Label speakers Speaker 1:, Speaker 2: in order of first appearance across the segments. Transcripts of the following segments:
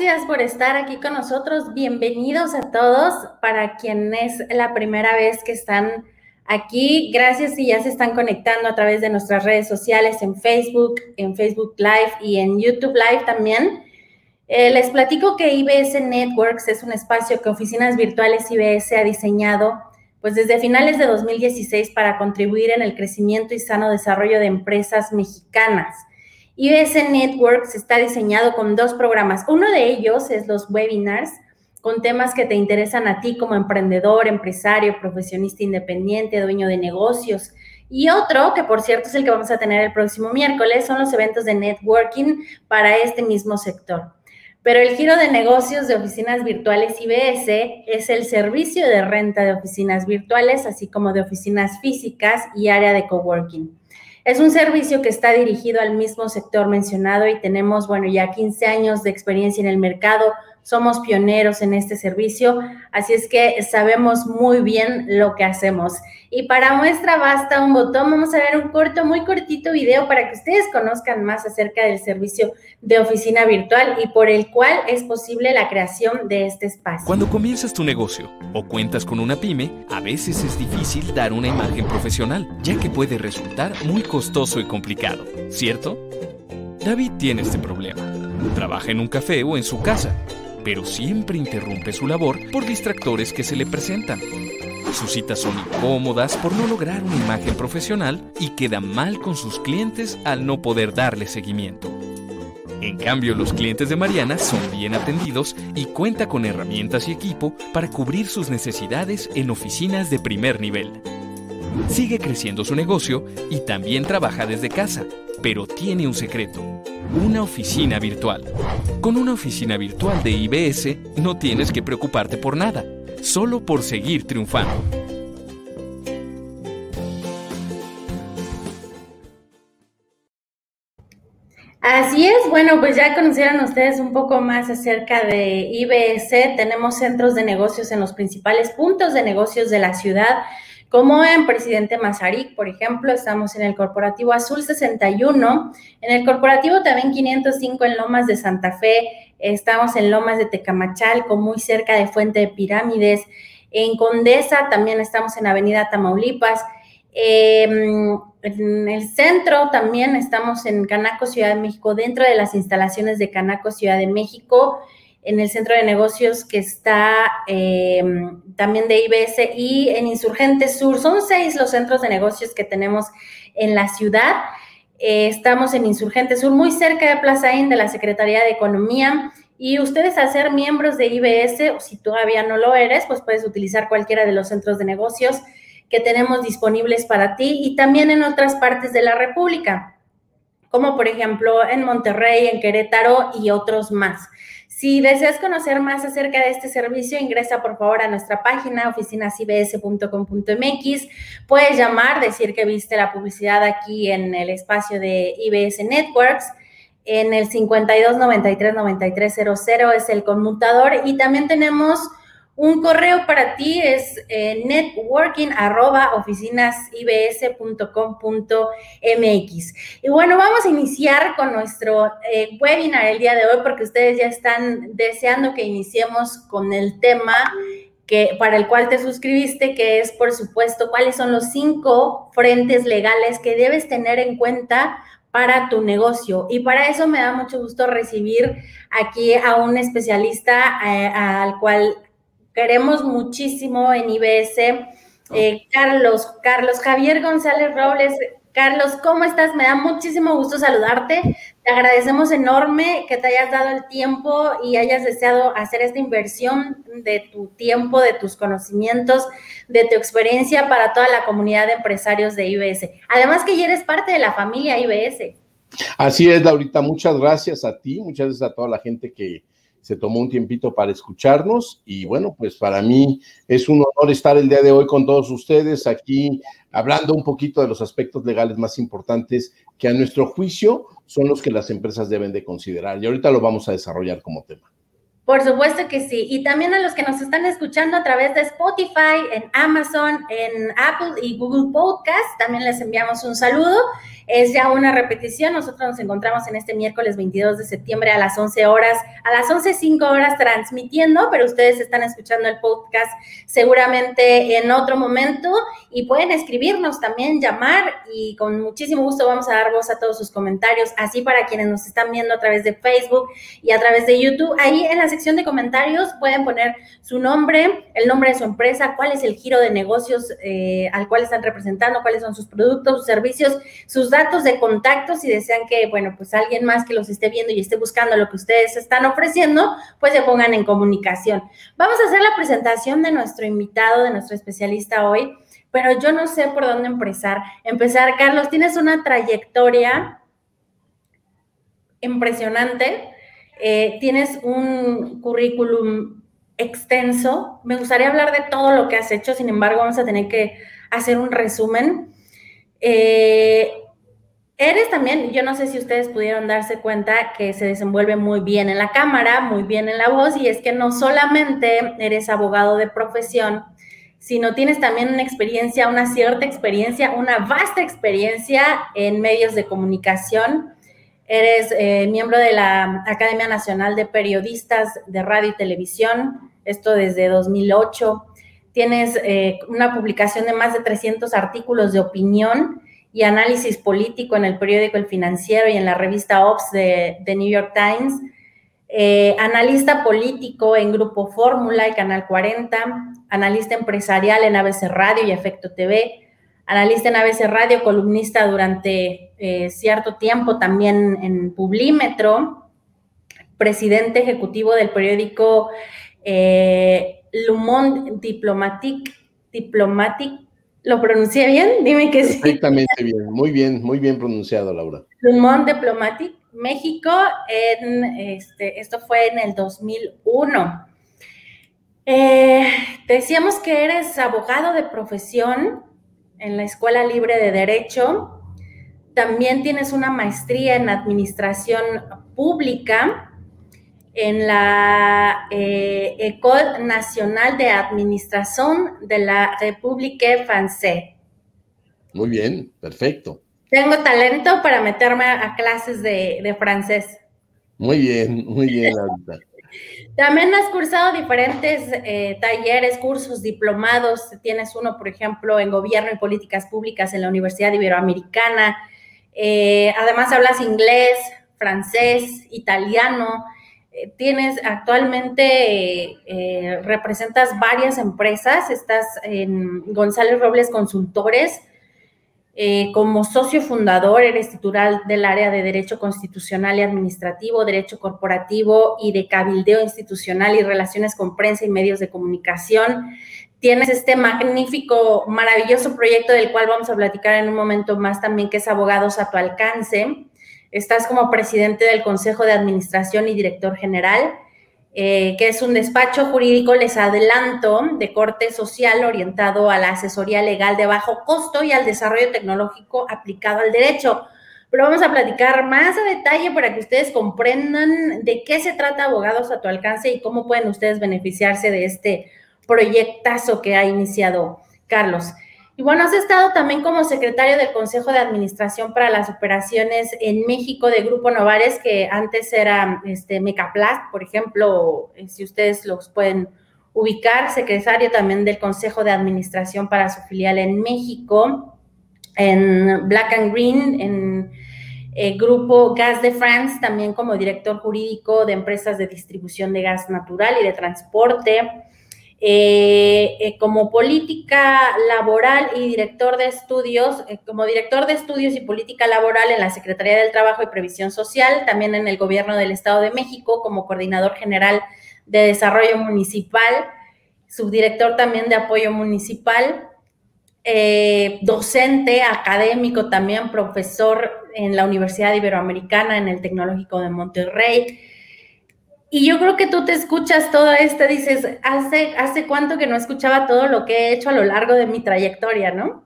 Speaker 1: gracias por estar aquí con nosotros. Bienvenidos a todos. Para quien es la primera vez que están aquí, gracias si ya se están conectando a través de nuestras redes sociales en Facebook, en Facebook Live y en YouTube Live también. Eh, les platico que IBS Networks es un espacio que Oficinas Virtuales IBS ha diseñado pues desde finales de 2016 para contribuir en el crecimiento y sano desarrollo de empresas mexicanas. IBS Networks está diseñado con dos programas. Uno de ellos es los webinars con temas que te interesan a ti como emprendedor, empresario, profesionista independiente, dueño de negocios. Y otro, que por cierto es el que vamos a tener el próximo miércoles, son los eventos de networking para este mismo sector. Pero el giro de negocios de oficinas virtuales IBS es el servicio de renta de oficinas virtuales, así como de oficinas físicas y área de coworking. Es un servicio que está dirigido al mismo sector mencionado y tenemos, bueno, ya 15 años de experiencia en el mercado, somos pioneros en este servicio, así es que sabemos muy bien lo que hacemos. Y para muestra basta un botón, vamos a ver un corto, muy cortito video para que ustedes conozcan más acerca del servicio de oficina virtual y por el cual es posible la creación de este espacio.
Speaker 2: Cuando comienzas tu negocio o cuentas con una pyme, a veces es difícil dar una imagen profesional, ya que puede resultar muy costoso y complicado, ¿cierto? David tiene este problema. Trabaja en un café o en su casa pero siempre interrumpe su labor por distractores que se le presentan. Sus citas son incómodas por no lograr una imagen profesional y queda mal con sus clientes al no poder darle seguimiento. En cambio, los clientes de Mariana son bien atendidos y cuenta con herramientas y equipo para cubrir sus necesidades en oficinas de primer nivel. Sigue creciendo su negocio y también trabaja desde casa, pero tiene un secreto una oficina virtual. Con una oficina virtual de IBS no tienes que preocuparte por nada, solo por seguir triunfando.
Speaker 1: Así es, bueno, pues ya conocieron ustedes un poco más acerca de IBS. Tenemos centros de negocios en los principales puntos de negocios de la ciudad como en Presidente Mazarik, por ejemplo, estamos en el Corporativo Azul 61, en el Corporativo también 505 en Lomas de Santa Fe, estamos en Lomas de Tecamachalco, muy cerca de Fuente de Pirámides, en Condesa también estamos en Avenida Tamaulipas, em, en el centro también estamos en Canaco, Ciudad de México, dentro de las instalaciones de Canaco, Ciudad de México en el centro de negocios que está eh, también de IBS y en Insurgentes Sur. Son seis los centros de negocios que tenemos en la ciudad. Eh, estamos en Insurgentes Sur, muy cerca de Plaza Inn, de la Secretaría de Economía. Y ustedes al ser miembros de IBS, o si todavía no lo eres, pues puedes utilizar cualquiera de los centros de negocios que tenemos disponibles para ti y también en otras partes de la República, como por ejemplo en Monterrey, en Querétaro y otros más. Si deseas conocer más acerca de este servicio, ingresa por favor a nuestra página oficinasibs.com.mx. Puedes llamar, decir que viste la publicidad aquí en el espacio de IBS Networks. En el 52 93 es el conmutador y también tenemos un correo para ti es eh. Y bueno, vamos a iniciar con nuestro eh, webinar el día de hoy porque ustedes ya están deseando que iniciemos con el tema que, para el cual te suscribiste, que es, por supuesto, cuáles son los cinco frentes legales que debes tener en cuenta para tu negocio. Y para eso me da mucho gusto recibir aquí a un especialista eh, al cual queremos muchísimo en IBS. Eh, Carlos, Carlos Javier González Robles. Carlos, ¿cómo estás? Me da muchísimo gusto saludarte. Te agradecemos enorme que te hayas dado el tiempo y hayas deseado hacer esta inversión de tu tiempo, de tus conocimientos, de tu experiencia para toda la comunidad de empresarios de IBS. Además que ya eres parte de la familia IBS.
Speaker 3: Así es, Laurita. Muchas gracias a ti, muchas gracias a toda la gente que, se tomó un tiempito para escucharnos y bueno, pues para mí es un honor estar el día de hoy con todos ustedes aquí hablando un poquito de los aspectos legales más importantes que a nuestro juicio son los que las empresas deben de considerar y ahorita lo vamos a desarrollar como tema.
Speaker 1: Por supuesto que sí. Y también a los que nos están escuchando a través de Spotify, en Amazon, en Apple y Google Podcast, también les enviamos un saludo. es ya una repetición. Nosotros nos encontramos en este miércoles 22 de septiembre a las 11 horas, a las 11.05 horas transmitiendo, pero ustedes están escuchando el podcast seguramente en otro momento y pueden escribirnos también, llamar y con muchísimo gusto vamos a dar voz a todos sus comentarios, así para quienes nos están viendo a través de Facebook y a través de YouTube. Ahí en la sección de comentarios pueden poner su nombre, el nombre de su empresa, cuál es el giro de negocios eh, al cual están representando, cuáles son sus productos, sus servicios, sus datos de contacto, si desean que, bueno, pues alguien más que los esté viendo y esté buscando lo que ustedes están ofreciendo, pues se pongan en comunicación. Vamos a hacer la presentación de nuestro invitado, de nuestro especialista hoy, pero yo no sé por dónde empezar. Empezar, Carlos, tienes una trayectoria impresionante, eh, tienes un currículum extenso. Me gustaría hablar de todo lo que has hecho, sin embargo, vamos a tener que hacer un resumen. Eh, eres también, yo no sé si ustedes pudieron darse cuenta que se desenvuelve muy bien en la cámara, muy bien en la voz, y es que no solamente eres abogado de profesión, sino tienes también una experiencia, una cierta experiencia, una vasta experiencia en medios de comunicación. Eres eh, miembro de la Academia Nacional de Periodistas de Radio y Televisión, esto desde 2008 tienes eh, una publicación de más de 300 artículos de opinión y análisis político en el periódico El Financiero y en la revista Ops de, New York Times, eh, analista político en Grupo Fórmula y Canal 40, analista empresarial en ABC Radio y Efecto TV, analista en ABC Radio, columnista durante eh, cierto tiempo también en Publímetro, presidente ejecutivo del periódico Lumon Diplomatique, Diplomatic, ¿lo pronuncié bien? Dime que
Speaker 3: sí. Perfectamente bien, muy bien, muy bien pronunciado, Laura.
Speaker 1: Lumon Diplomatic, México, en, este, esto fue en el 2001. Eh, decíamos que eres abogado de profesión en la Escuela Libre de Derecho. También tienes una maestría en Administración Pública en la eh, École Nationale de Administración de la République Française.
Speaker 3: Muy bien, perfecto.
Speaker 1: Tengo talento para meterme a clases de, francés.
Speaker 3: Muy bien, muy bien, ahorita.
Speaker 1: También has cursado diferentes eh, talleres, cursos, diplomados. Tienes uno, por ejemplo, en Gobierno y Políticas Públicas en la Universidad Iberoamericana. Eh, además, hablas inglés, francés, italiano. Eh, tienes actualmente, representas varias empresas, estás en González Robles Consultores, eh, como socio fundador, eres titular del área de Derecho Constitucional y Administrativo, Derecho Corporativo y de Cabildeo Institucional y Relaciones con Prensa y Medios de Comunicación. Tienes este magnífico, maravilloso proyecto del cual vamos a platicar en un momento más también, que es Abogados a tu alcance Estás como presidente del Consejo de Administración y director general, eh, que es un despacho jurídico, les adelanto, de corte social orientado a la asesoría legal de bajo costo y al desarrollo tecnológico aplicado al derecho. Pero vamos a platicar más a detalle para que ustedes comprendan de qué se trata Abogados a tu alcance y cómo pueden ustedes beneficiarse de este proyectazo que ha iniciado Carlos. Y bueno, has estado también como secretario del Consejo de Administración para las Operaciones en México de Grupo Novares, que antes era este, Mecaplast, por ejemplo, eh, si ustedes los pueden ubicar, secretario también del Consejo de Administración para su filial en México, en Black and Green, en eh, Grupo Gas de France, también como director jurídico de empresas de distribución de gas natural y de transporte eh, eh, como política laboral y director de estudios, eh, como director de estudios y política laboral en la Secretaría del Trabajo y Previsión Social, también en el Gobierno del Estado de México como coordinador general de desarrollo municipal, subdirector también de apoyo municipal, docente, académico también, profesor en la Universidad Iberoamericana, en el Tecnológico de Monterrey, y yo creo que tú te escuchas todo esto, dices, ¿hace, ¿hace cuánto que no escuchaba todo lo que he hecho a lo largo de mi trayectoria, no?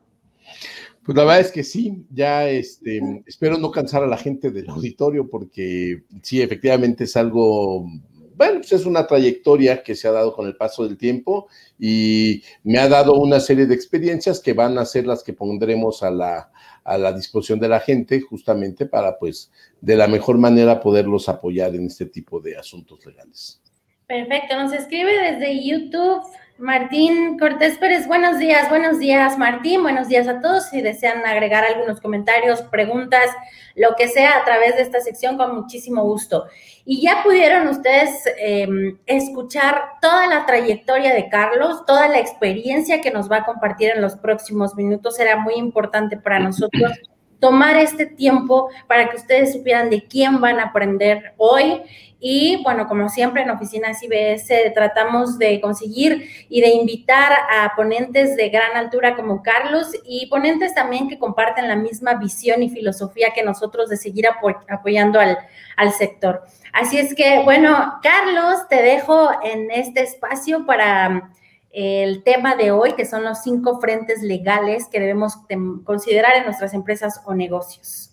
Speaker 3: Pues la verdad es que sí, ya este, espero no cansar a la gente del auditorio porque sí, efectivamente es algo bueno, pues es una trayectoria que se ha dado con el paso del tiempo y me ha dado una serie de experiencias que van a ser las que pondremos a la, a la disposición de la gente justamente para, pues, de la mejor manera poderlos apoyar en este tipo de asuntos legales.
Speaker 1: Perfecto, nos escribe desde YouTube Martín Cortés Pérez, buenos días, buenos días Martín, buenos días a todos. Si desean agregar algunos comentarios, preguntas, lo que sea a través de esta sección, con muchísimo gusto. Y ya pudieron ustedes em, escuchar toda la trayectoria de Carlos, toda la experiencia que nos va a compartir en los próximos minutos. Era muy importante para nosotros tomar este tiempo para que ustedes supieran de quién van a aprender hoy y bueno, como siempre en Oficinas IBS tratamos de conseguir y de invitar a ponentes de gran altura como Carlos y ponentes también que comparten la misma visión y filosofía que nosotros de seguir apoyando al, al sector. Así es que, bueno, Carlos, te dejo en este espacio para el tema de hoy, que son los cinco frentes legales que debemos considerar en nuestras empresas o negocios.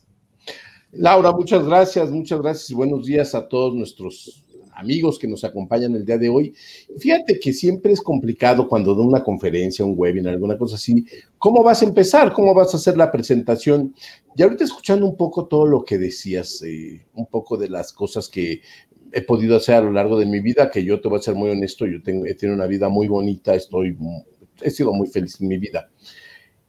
Speaker 3: Laura, muchas gracias, muchas gracias y buenos días a todos nuestros amigos que nos acompañan el día de hoy. Fíjate que siempre es complicado cuando da una conferencia, un webinar, alguna cosa así. ¿Cómo vas a empezar? ¿Cómo vas a hacer la presentación? Y ahorita escuchando un poco todo lo que decías, eh, un poco de las cosas que he podido hacer a lo largo de mi vida, que yo te voy a ser muy honesto, yo tengo, he tenido una vida muy bonita, estoy, he sido muy feliz en mi vida.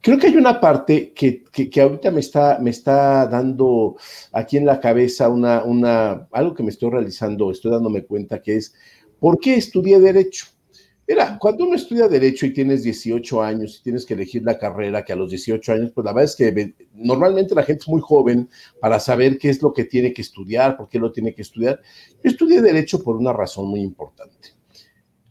Speaker 3: Creo que hay una parte que, que, ahorita me está, me está dando aquí en la cabeza una, una, algo que me estoy realizando, estoy dándome cuenta que es, ¿por qué estudié Derecho? Mira, cuando uno estudia Derecho y tienes 18 años y tienes que elegir la carrera, que a los 18 años, pues la verdad es que normalmente la gente es muy joven para saber qué es lo que tiene que estudiar, por qué lo tiene que estudiar. Yo estudié Derecho por una razón muy importante.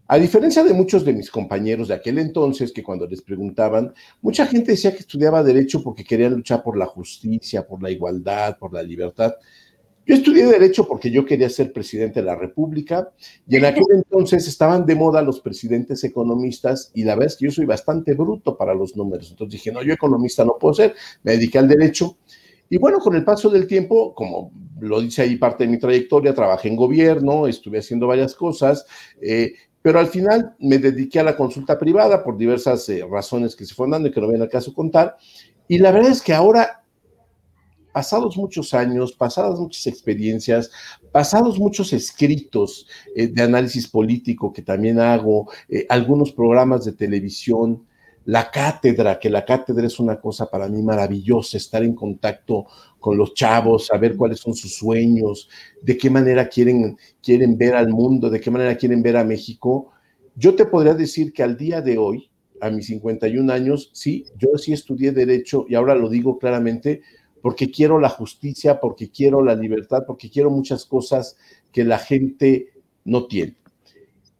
Speaker 3: A diferencia de muchos de mis compañeros de aquel entonces, que cuando les preguntaban, mucha gente decía que estudiaba derecho porque querían luchar por la justicia, por la igualdad, por la libertad. Yo estudié derecho porque yo quería ser presidente de la República y en aquel entonces estaban de moda los presidentes economistas y la verdad es que yo soy bastante bruto para los números. Entonces dije, no, yo economista no puedo ser, me dediqué al derecho. Y bueno, con el paso del tiempo, como lo dice ahí parte de mi trayectoria, trabajé en gobierno, estuve haciendo varias cosas, eh, pero al final me dediqué a la consulta privada por diversas eh, razones que se fueron dando y que no viene al caso contar. Y la verdad es que ahora, pasados muchos años, pasadas muchas experiencias, pasados muchos escritos eh, de análisis político que también hago, eh, algunos programas de televisión, la cátedra, que la cátedra es una cosa para mí maravillosa, estar en contacto con los chavos, saber cuáles son sus sueños, de qué manera quieren, quieren ver al mundo, de qué manera quieren ver a México. Yo te podría decir que al día de hoy, a mis 51 años, sí, yo sí estudié derecho y ahora lo digo claramente porque quiero la justicia, porque quiero la libertad, porque quiero muchas cosas que la gente no tiene.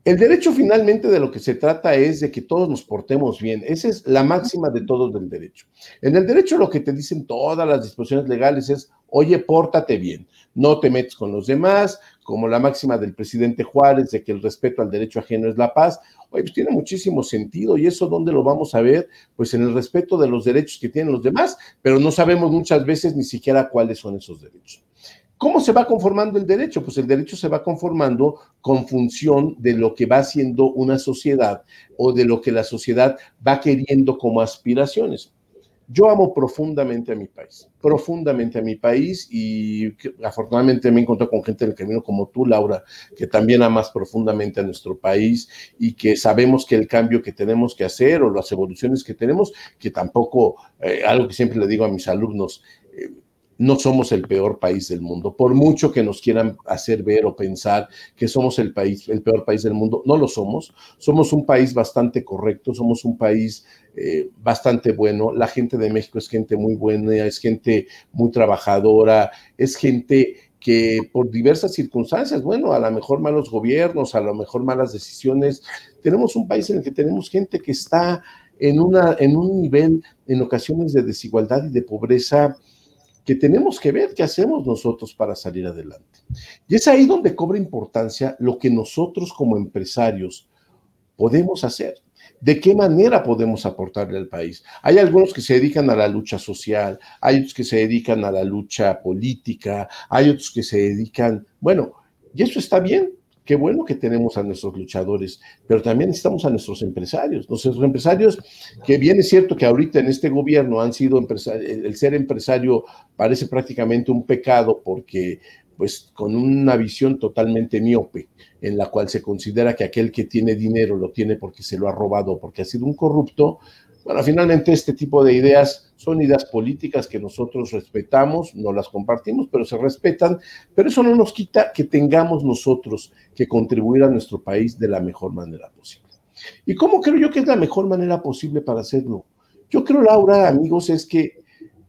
Speaker 3: El derecho finalmente de lo que se trata es de que todos nos portemos bien. Esa es la máxima de todos del derecho. En el derecho lo que te dicen todas las disposiciones legales es, oye, pórtate bien, no te metes con los demás, como la máxima del presidente Juárez de que el respeto al derecho ajeno es la paz. Oye, pues tiene muchísimo sentido y eso dónde lo vamos a ver? Pues en el respeto de los derechos que tienen los demás, pero no sabemos muchas veces ni siquiera cuáles son esos derechos. ¿Cómo se va conformando el derecho? Pues el derecho se va conformando con función de lo que va haciendo una sociedad o de lo que la sociedad va queriendo como aspiraciones. Yo amo profundamente a mi país, profundamente a mi país y afortunadamente me he encontrado con gente en el camino como tú, Laura, que también amas profundamente a nuestro país y que sabemos que el cambio que tenemos que hacer o las evoluciones que tenemos, que tampoco, eh, algo que siempre le digo a mis alumnos, no somos el peor país del mundo. Por mucho que nos quieran hacer ver o pensar que somos el país, el peor país del mundo, no lo somos. Somos un país bastante correcto, somos un país eh, bastante bueno. La gente de México es gente muy buena, es gente muy trabajadora, es gente que por diversas circunstancias, bueno, a lo mejor malos gobiernos, a lo mejor malas decisiones, tenemos un país en el que tenemos gente que está en, una, en un nivel, en ocasiones de desigualdad y de pobreza que tenemos que ver qué hacemos nosotros para salir adelante. Y es ahí donde cobra importancia lo que nosotros como empresarios podemos hacer. ¿De qué manera podemos aportarle al país? Hay algunos que se dedican a la lucha social, hay otros que se dedican a la lucha política, hay otros que se dedican, bueno, y eso está bien, Qué bueno que tenemos a nuestros luchadores, pero también necesitamos a nuestros empresarios. Nuestros empresarios, que bien es cierto que ahorita en este gobierno han sido empresarios, el ser empresario parece prácticamente un pecado porque pues con una visión totalmente miope, en la cual se considera que aquel que tiene dinero lo tiene porque se lo ha robado, porque ha sido un corrupto, bueno, finalmente este tipo de ideas son ideas políticas que nosotros respetamos, no las compartimos, pero se respetan, pero eso no nos quita que tengamos nosotros que contribuir a nuestro país de la mejor manera posible. ¿Y cómo creo yo que es la mejor manera posible para hacerlo? Yo creo, Laura, amigos, es que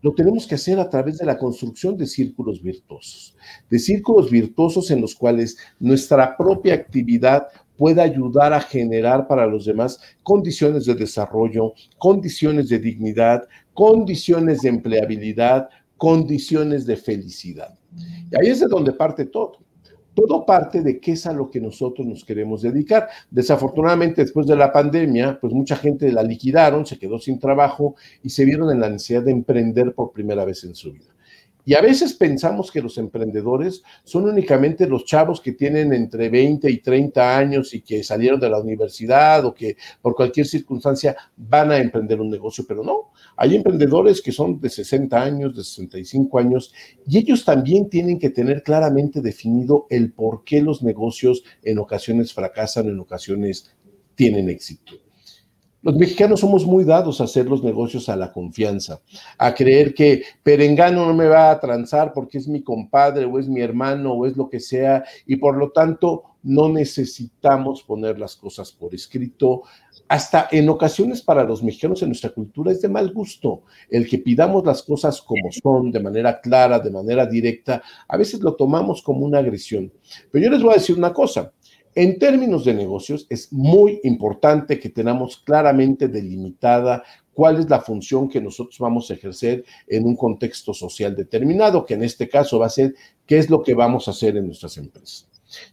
Speaker 3: lo tenemos que hacer a través de la construcción de círculos virtuosos, de círculos virtuosos en los cuales nuestra propia actividad pueda ayudar a generar para los demás condiciones de desarrollo, condiciones de dignidad, condiciones de empleabilidad, condiciones de felicidad. Y ahí es de donde parte todo. Todo parte de qué es a lo que nosotros nos queremos dedicar. Desafortunadamente, después de la pandemia, pues mucha gente la liquidaron, se quedó sin trabajo y se vieron en la necesidad de emprender por primera vez en su vida. Y a veces pensamos que los emprendedores son únicamente los chavos que tienen entre 20 y 30 años y que salieron de la universidad o que por cualquier circunstancia van a emprender un negocio, pero no. Hay emprendedores que son de 60 años, de 65 años y ellos también tienen que tener claramente definido el por qué los negocios en ocasiones fracasan, en ocasiones tienen éxito. Los mexicanos somos muy dados a hacer los negocios a la confianza, a creer que Perengano no me va a transar porque es mi compadre o es mi hermano o es lo que sea y por lo tanto no necesitamos poner las cosas por escrito. Hasta en ocasiones para los mexicanos en nuestra cultura es de mal gusto el que pidamos las cosas como son, de manera clara, de manera directa. A veces lo tomamos como una agresión. Pero yo les voy a decir una cosa. En términos de negocios, es muy importante que tengamos claramente delimitada cuál es la función que nosotros vamos a ejercer en un contexto social determinado, que en este caso va a ser qué es lo que vamos a hacer en nuestras empresas.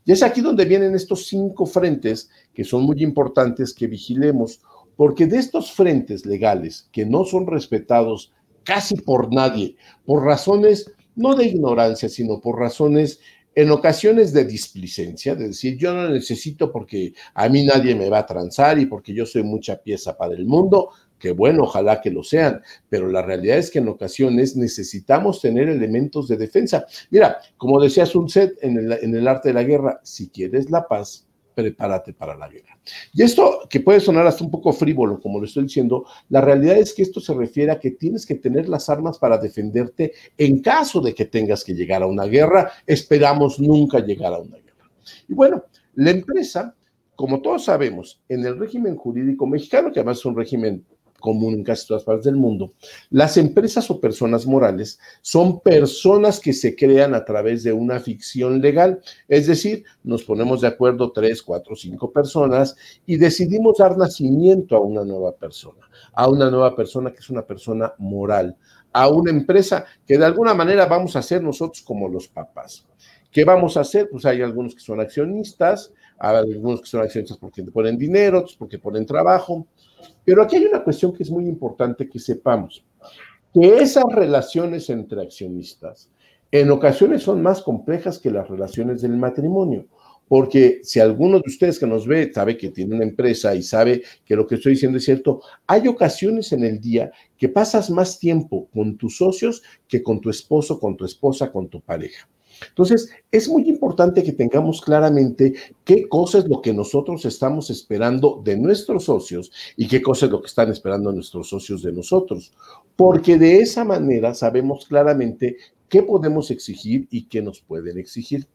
Speaker 3: Y es aquí donde vienen estos cinco frentes que son muy importantes que vigilemos, porque de estos frentes legales que no son respetados casi por nadie, por razones no de ignorancia, sino por razones en ocasiones de displicencia, de decir, yo no necesito porque a mí nadie me va a transar y porque yo soy mucha pieza para el mundo, que bueno, ojalá que lo sean, pero la realidad es que en ocasiones necesitamos tener elementos de defensa. Mira, como decía Sun Tzu en en el arte de la guerra, si quieres la paz, prepárate para la guerra. Y esto, que puede sonar hasta un poco frívolo, como lo estoy diciendo, la realidad es que esto se refiere a que tienes que tener las armas para defenderte en caso de que tengas que llegar a una guerra. Esperamos nunca llegar a una guerra. Y bueno, la empresa, como todos sabemos, en el régimen jurídico mexicano, que además es un régimen común en casi todas partes del mundo, las empresas o personas morales son personas que se crean a través de una ficción legal, es decir, nos ponemos de acuerdo tres, cuatro, cinco personas y decidimos dar nacimiento a una nueva persona, a una nueva persona que es una persona moral, a una empresa que de alguna manera vamos a ser nosotros como los papás. ¿Qué vamos a hacer? Pues hay algunos que son accionistas, hay algunos que son accionistas porque ponen dinero, otros porque ponen trabajo, pero aquí hay una cuestión que es muy importante que sepamos, que esas relaciones entre accionistas en ocasiones son más complejas que las relaciones del matrimonio, porque si alguno de ustedes que nos ve sabe que tiene una empresa y sabe que lo que estoy diciendo es cierto, hay ocasiones en el día que pasas más tiempo con tus socios que con tu esposo, con tu esposa, con tu pareja. Entonces, es muy importante que tengamos claramente qué cosa es lo que nosotros estamos esperando de nuestros socios y qué cosa es lo que están esperando nuestros socios de nosotros, porque de esa manera sabemos claramente qué podemos exigir y qué nos pueden exigir.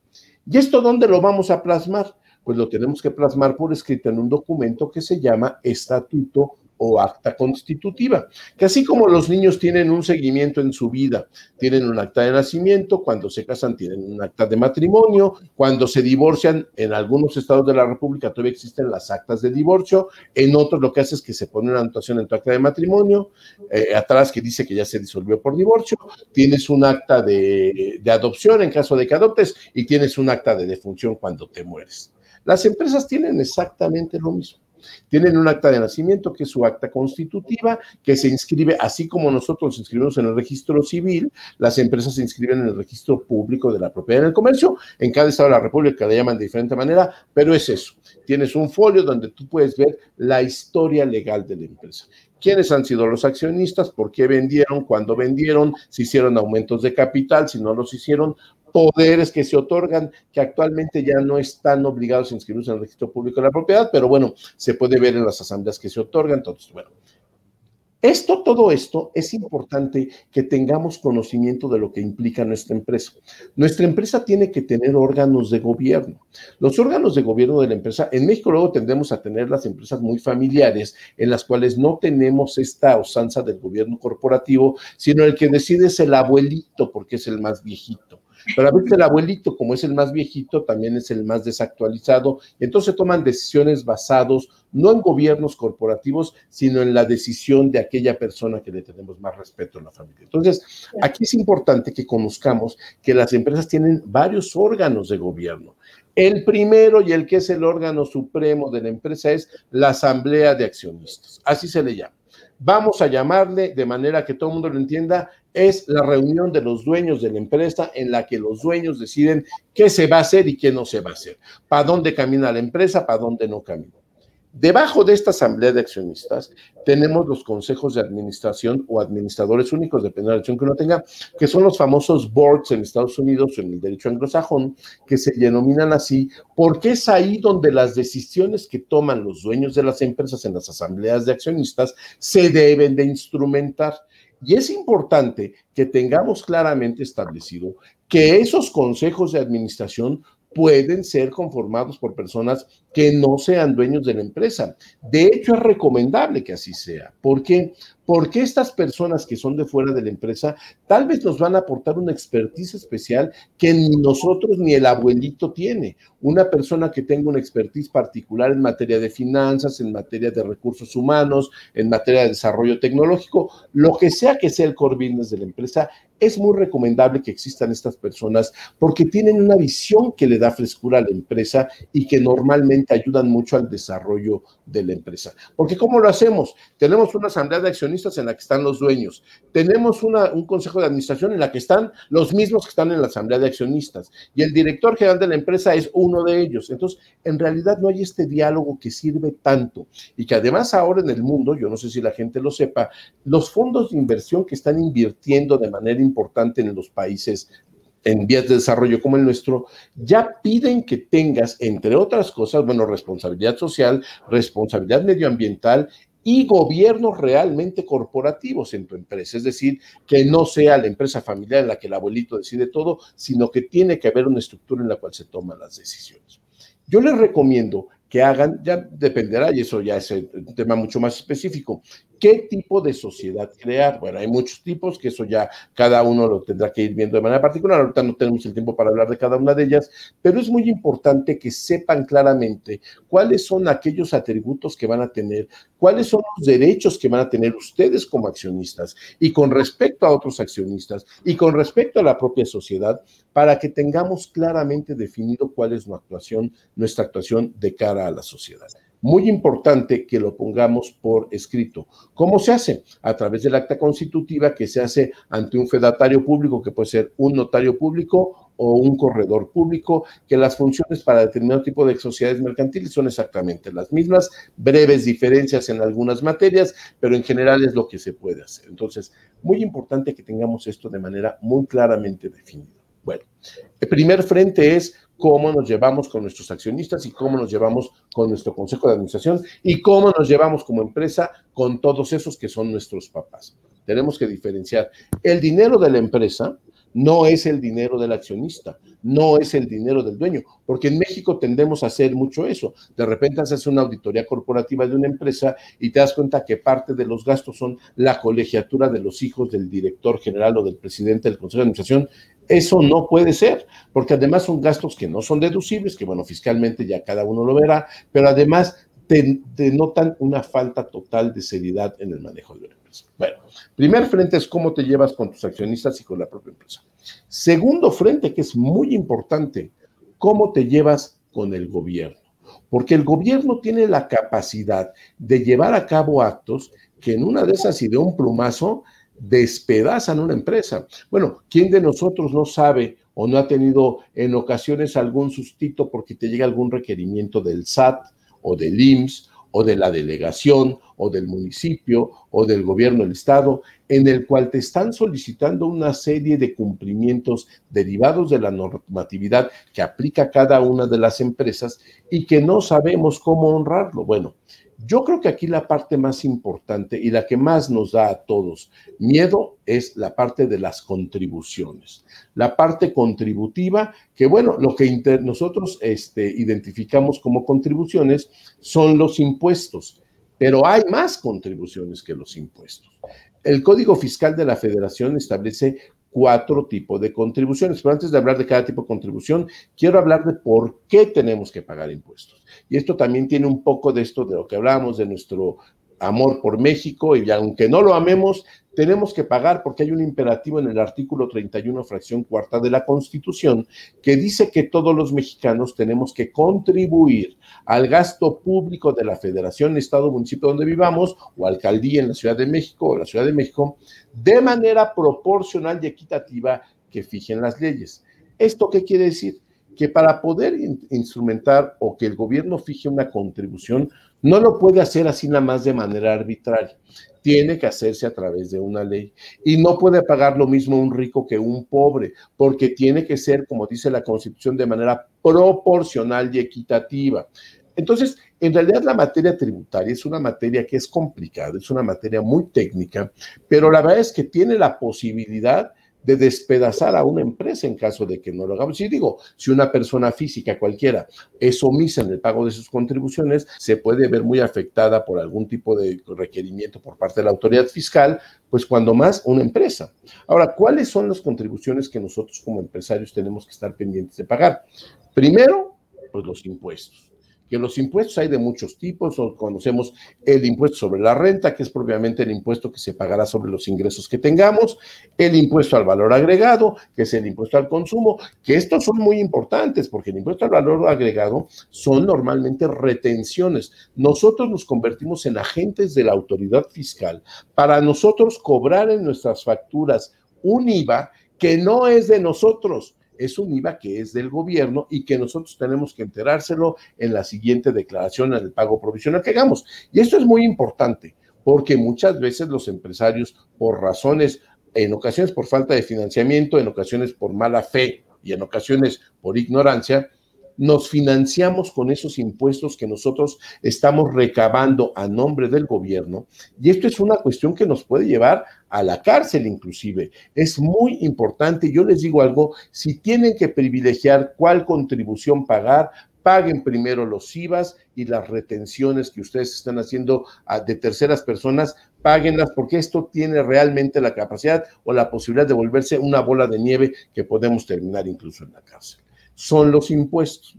Speaker 3: ¿Y esto dónde lo vamos a plasmar? Pues lo tenemos que plasmar por escrito en un documento que se llama Estatuto o acta constitutiva, que así como los niños tienen un seguimiento en su vida, tienen un acta de nacimiento, cuando se casan tienen un acta de matrimonio, cuando se divorcian, en algunos estados de la República todavía existen las actas de divorcio, en otros lo que hace es que se pone una anotación en tu acta de matrimonio, eh, atrás que dice que ya se disolvió por divorcio, tienes un acta de, de adopción en caso de que adoptes y tienes un acta de defunción cuando te mueres. Las empresas tienen exactamente lo mismo. Tienen un acta de nacimiento, que es su acta constitutiva, que se inscribe, así como nosotros nos inscribimos en el registro civil, las empresas se inscriben en el registro público de la propiedad en el comercio. En cada estado de la República le llaman de diferente manera, pero es eso. Tienes un folio donde tú puedes ver la historia legal de la empresa quiénes han sido los accionistas, por qué vendieron, cuándo vendieron, si hicieron aumentos de capital, si no los hicieron, poderes que se otorgan, que actualmente ya no están obligados a inscribirse en el registro público de la propiedad, pero bueno, se puede ver en las asambleas que se otorgan. Entonces, bueno, esto, todo esto, es importante que tengamos conocimiento de lo que implica nuestra empresa. Nuestra empresa tiene que tener órganos de gobierno. Los órganos de gobierno de la empresa, en México luego tendemos a tener las empresas muy familiares, en las cuales no tenemos esta usanza del gobierno corporativo, sino el que decide es el abuelito, porque es el más viejito. Pero a veces el abuelito, como es el más viejito, también es el más desactualizado. Entonces toman decisiones basados no en gobiernos corporativos, sino en la decisión de aquella persona que le tenemos más respeto en la familia. Entonces, aquí es importante que conozcamos que las empresas tienen varios órganos de gobierno. El primero y el que es el órgano supremo de la empresa es la asamblea de accionistas. Así se le llama. Vamos a llamarle de manera que todo el mundo lo entienda es la reunión de los dueños de la empresa en la que los dueños deciden qué se va a hacer y qué no se va a hacer, para dónde camina la empresa, para dónde no camina. Debajo de esta asamblea de accionistas tenemos los consejos de administración o administradores únicos, dependiendo de la acción que uno tenga, que son los famosos boards en Estados Unidos o en el derecho anglosajón, que se denominan así porque es ahí donde las decisiones que toman los dueños de las empresas en las asambleas de accionistas se deben de instrumentar. Y es importante que tengamos claramente establecido que esos consejos de administración pueden ser conformados por personas que no sean dueños de la empresa. De hecho, es recomendable que así sea. ¿Por qué? Porque estas personas que son de fuera de la empresa tal vez nos van a aportar una expertise especial que ni nosotros ni el abuelito tiene. Una persona que tenga una expertise particular en materia de finanzas, en materia de recursos humanos, en materia de desarrollo tecnológico, lo que sea que sea el core business de la empresa, es muy recomendable que existan estas personas porque tienen una visión que le da frescura a la empresa y que normalmente ayudan mucho al desarrollo de la empresa. Porque ¿cómo lo hacemos? Tenemos una asamblea de accionistas en la que están los dueños, tenemos un consejo de administración en la que están los mismos que están en la asamblea de accionistas y el director general de la empresa es uno de ellos. Entonces, en realidad no hay este diálogo que sirve tanto y que además ahora en el mundo, yo no sé si la gente lo sepa, los fondos de inversión que están invirtiendo de manera importante en los países en vías de desarrollo como el nuestro, ya piden que tengas, entre otras cosas, bueno, responsabilidad social, responsabilidad medioambiental y gobiernos realmente corporativos en tu empresa. Es decir, que no sea la empresa familiar en la que el abuelito decide todo, sino que tiene que haber una estructura en la cual se toman las decisiones. Yo les recomiendo que hagan, ya dependerá, y eso ya es un tema mucho más específico, ¿Qué tipo de sociedad crear? Bueno, hay muchos tipos que eso ya cada uno lo tendrá que ir viendo de manera particular. Ahorita no tenemos el tiempo para hablar de cada una de ellas, pero es muy importante que sepan claramente cuáles son aquellos atributos que van a tener, cuáles son los derechos que van a tener ustedes como accionistas y con respecto a otros accionistas y con respecto a la propia sociedad para que tengamos claramente definido cuál es nuestra actuación, nuestra actuación de cara a la sociedad muy importante que lo pongamos por escrito. ¿Cómo se hace? A través del acta constitutiva que se hace ante un fedatario público, que puede ser un notario público o un corredor público, que las funciones para determinado tipo de sociedades mercantiles son exactamente las mismas, breves diferencias en algunas materias, pero en general es lo que se puede hacer. Entonces, muy importante que tengamos esto de manera muy claramente definida. Bueno, el primer frente es cómo nos llevamos con nuestros accionistas y cómo nos llevamos con nuestro consejo de administración y cómo nos llevamos como empresa con todos esos que son nuestros papás. Tenemos que diferenciar. El dinero de la empresa no es el dinero del accionista, no es el dinero del dueño, porque en México tendemos a hacer mucho eso. De repente haces una auditoría corporativa de una empresa y te das cuenta que parte de los gastos son la colegiatura de los hijos del director general o del presidente del Consejo de Administración. Eso no puede ser, porque además son gastos que no son deducibles, que bueno, fiscalmente ya cada uno lo verá, pero además denotan una falta total de seriedad en el manejo de la empresa. Bueno, primer frente es cómo te llevas con tus accionistas y con la propia empresa. Segundo frente, que es muy importante, cómo te llevas con el gobierno. porque el gobierno tiene la capacidad de llevar a cabo actos que en una de esas y de un plumazo despedazan una empresa. Bueno, ¿quién de nosotros no sabe o no ha tenido en ocasiones algún sustito porque te llega algún requerimiento del SAT o del IMSS o de la delegación o del municipio o del gobierno del estado, en el cual te están solicitando una serie de cumplimientos derivados de la normatividad que aplica cada una de las empresas y que no sabemos cómo honrarlo. Bueno, yo creo que aquí la parte más importante y la que más nos da a todos miedo es la parte de las contribuciones. La parte contributiva, que bueno, lo que nosotros este, identificamos como contribuciones son los impuestos, pero hay más contribuciones que los impuestos. El Código Fiscal de la Federación establece cuatro tipos de contribuciones. Pero antes de hablar de cada tipo de contribución, quiero hablar de por qué tenemos que pagar impuestos. Y esto también tiene un poco de esto de lo que hablábamos de nuestro amor por México y aunque no lo amemos, tenemos que pagar porque hay un imperativo en el artículo 31, fracción cuarta de la Constitución, que dice que todos los mexicanos tenemos que contribuir al gasto público de la Federación, Estado, municipio donde vivamos, o alcaldía en la Ciudad de México o la Ciudad de México, de manera proporcional y equitativa que fijen las leyes. ¿Esto qué quiere decir? Que para poder instrumentar o que el gobierno fije una contribución, no lo puede hacer así nada más de manera arbitraria. Tiene que hacerse a través de una ley. Y no puede pagar lo mismo un rico que un pobre, porque tiene que ser, como dice la Constitución, de manera proporcional y equitativa. Entonces, en realidad la materia tributaria es una materia que es complicada, es una materia muy técnica, pero la verdad es que tiene la posibilidad de despedazar a una empresa en caso de que no lo hagamos. Y digo, si una persona física cualquiera es omisa en el pago de sus contribuciones, se puede ver muy afectada por algún tipo de requerimiento por parte de la autoridad fiscal, pues cuando más una empresa. Ahora, ¿cuáles son las contribuciones que nosotros como empresarios tenemos que estar pendientes de pagar? Primero, pues los impuestos que los impuestos hay de muchos tipos, o conocemos el impuesto sobre la renta, que es propiamente el impuesto que se pagará sobre los ingresos que tengamos, el impuesto al valor agregado, que es el impuesto al consumo, que estos son muy importantes, porque el impuesto al valor agregado son normalmente retenciones. Nosotros nos convertimos en agentes de la autoridad fiscal para nosotros cobrar en nuestras facturas un IVA que no es de nosotros, es un IVA que es del gobierno y que nosotros tenemos que enterárselo en la siguiente declaración en el pago provisional que hagamos. Y esto es muy importante porque muchas veces los empresarios, por razones, en ocasiones por falta de financiamiento, en ocasiones por mala fe y en ocasiones por ignorancia, nos financiamos con esos impuestos que nosotros estamos recabando a nombre del gobierno. Y esto es una cuestión que nos puede llevar a la cárcel inclusive. Es muy importante. Yo les digo algo, si tienen que privilegiar cuál contribución pagar, paguen primero los IVAs y las retenciones que ustedes están haciendo de terceras personas, páguenlas porque esto tiene realmente la capacidad o la posibilidad de volverse una bola de nieve que podemos terminar incluso en la cárcel son los impuestos.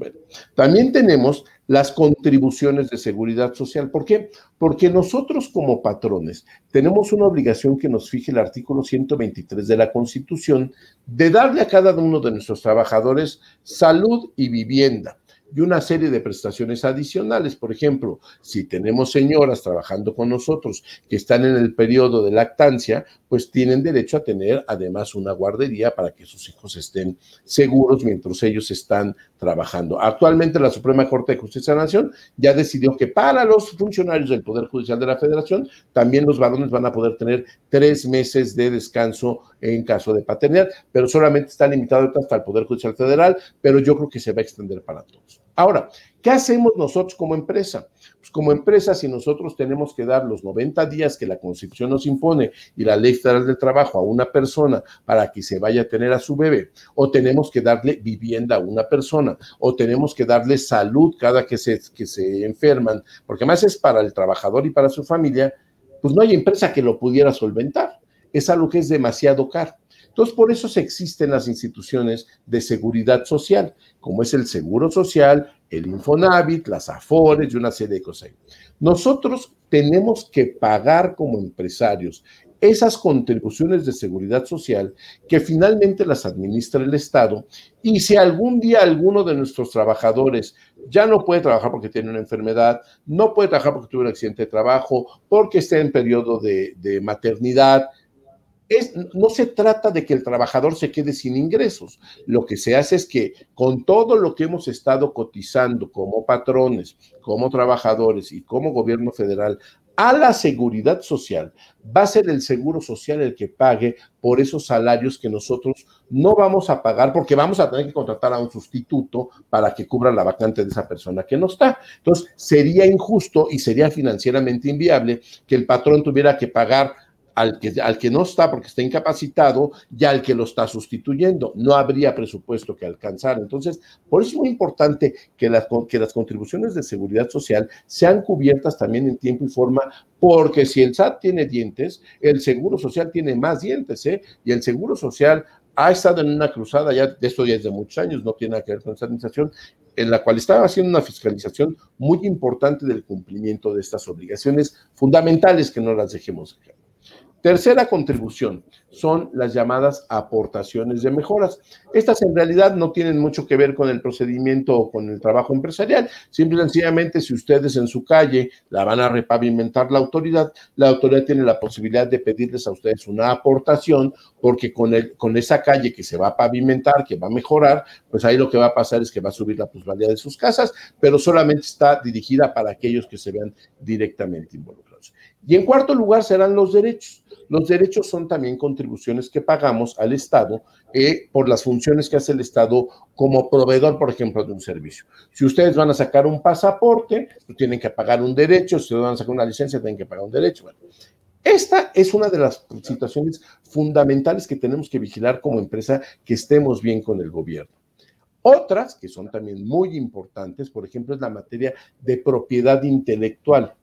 Speaker 3: también tenemos las contribuciones de seguridad social. ¿Por qué? Porque nosotros como patrones tenemos una obligación que nos fije el artículo 123 de la Constitución de darle a cada uno de nuestros trabajadores salud y vivienda y una serie de prestaciones adicionales. Por ejemplo, si tenemos señoras trabajando con nosotros que están en el periodo de lactancia, pues tienen derecho a tener además una guardería para que sus hijos estén seguros mientras ellos están trabajando. Actualmente la Suprema Corte de Justicia de la Nación ya decidió que para los funcionarios del Poder Judicial de la Federación, también los varones van a poder tener tres meses de descanso en caso de paternidad, pero solamente está limitado hasta el Poder Judicial Federal, pero yo creo que se va a extender para todos. Ahora, ¿qué hacemos nosotros como empresa? Pues como empresa, si nosotros tenemos que dar los 90 días que la Constitución nos impone y la Ley Federal del Trabajo a una persona para que se vaya a tener a su bebé, o tenemos que darle vivienda a una persona, o tenemos que darle salud cada que se, que se enferman, porque más es para el trabajador y para su familia, pues no hay empresa que lo pudiera solventar. Es algo que es demasiado caro. Entonces, por eso se existen las instituciones de seguridad social, como es el Seguro Social, el Infonavit, las Afores y una serie de cosas. Nosotros tenemos que pagar como empresarios esas contribuciones de seguridad social que finalmente las administra el Estado y si algún día alguno de nuestros trabajadores ya no puede trabajar porque tiene una enfermedad, no puede trabajar porque tuvo un accidente de trabajo, porque está en periodo de, de maternidad, es, no se trata de que el trabajador se quede sin ingresos. Lo que se hace es que con todo lo que hemos estado cotizando como patrones, como trabajadores y como gobierno federal a la seguridad social, va a ser el seguro social el que pague por esos salarios que nosotros no vamos a pagar porque vamos a tener que contratar a un sustituto para que cubra la vacante de esa persona que no está. Entonces, sería injusto y sería financieramente inviable que el patrón tuviera que pagar al que, al que no está porque está incapacitado y al que lo está sustituyendo. No habría presupuesto que alcanzar. Entonces, por eso es muy importante que las, que las contribuciones de seguridad social sean cubiertas también en tiempo y forma, porque si el SAT tiene dientes, el Seguro Social tiene más dientes, ¿eh? Y el Seguro Social ha estado en una cruzada ya de esto ya de muchos años, no tiene nada que ver con esta administración, en la cual estaba haciendo una fiscalización muy importante del cumplimiento de estas obligaciones fundamentales que no las dejemos Tercera contribución son las llamadas aportaciones de mejoras. Estas en realidad no tienen mucho que ver con el procedimiento o con el trabajo empresarial. Simple y sencillamente, si ustedes en su calle la van a repavimentar la autoridad, la autoridad tiene la posibilidad de pedirles a ustedes una aportación, porque con, el, con esa calle que se va a pavimentar, que va a mejorar, pues ahí lo que va a pasar es que va a subir la plusvalía de sus casas, pero solamente está dirigida para aquellos que se vean directamente involucrados. Y en cuarto lugar serán los derechos. Los derechos son también contribuciones que pagamos al Estado eh, por las funciones que hace el Estado como proveedor, por ejemplo, de un servicio. Si ustedes van a sacar un pasaporte, pues tienen que pagar un derecho. Si van a sacar una licencia, tienen que pagar un derecho. esta es una de las situaciones fundamentales que tenemos que vigilar como empresa, que estemos bien con el gobierno. Otras que son también muy importantes, por ejemplo, es la materia de propiedad intelectual.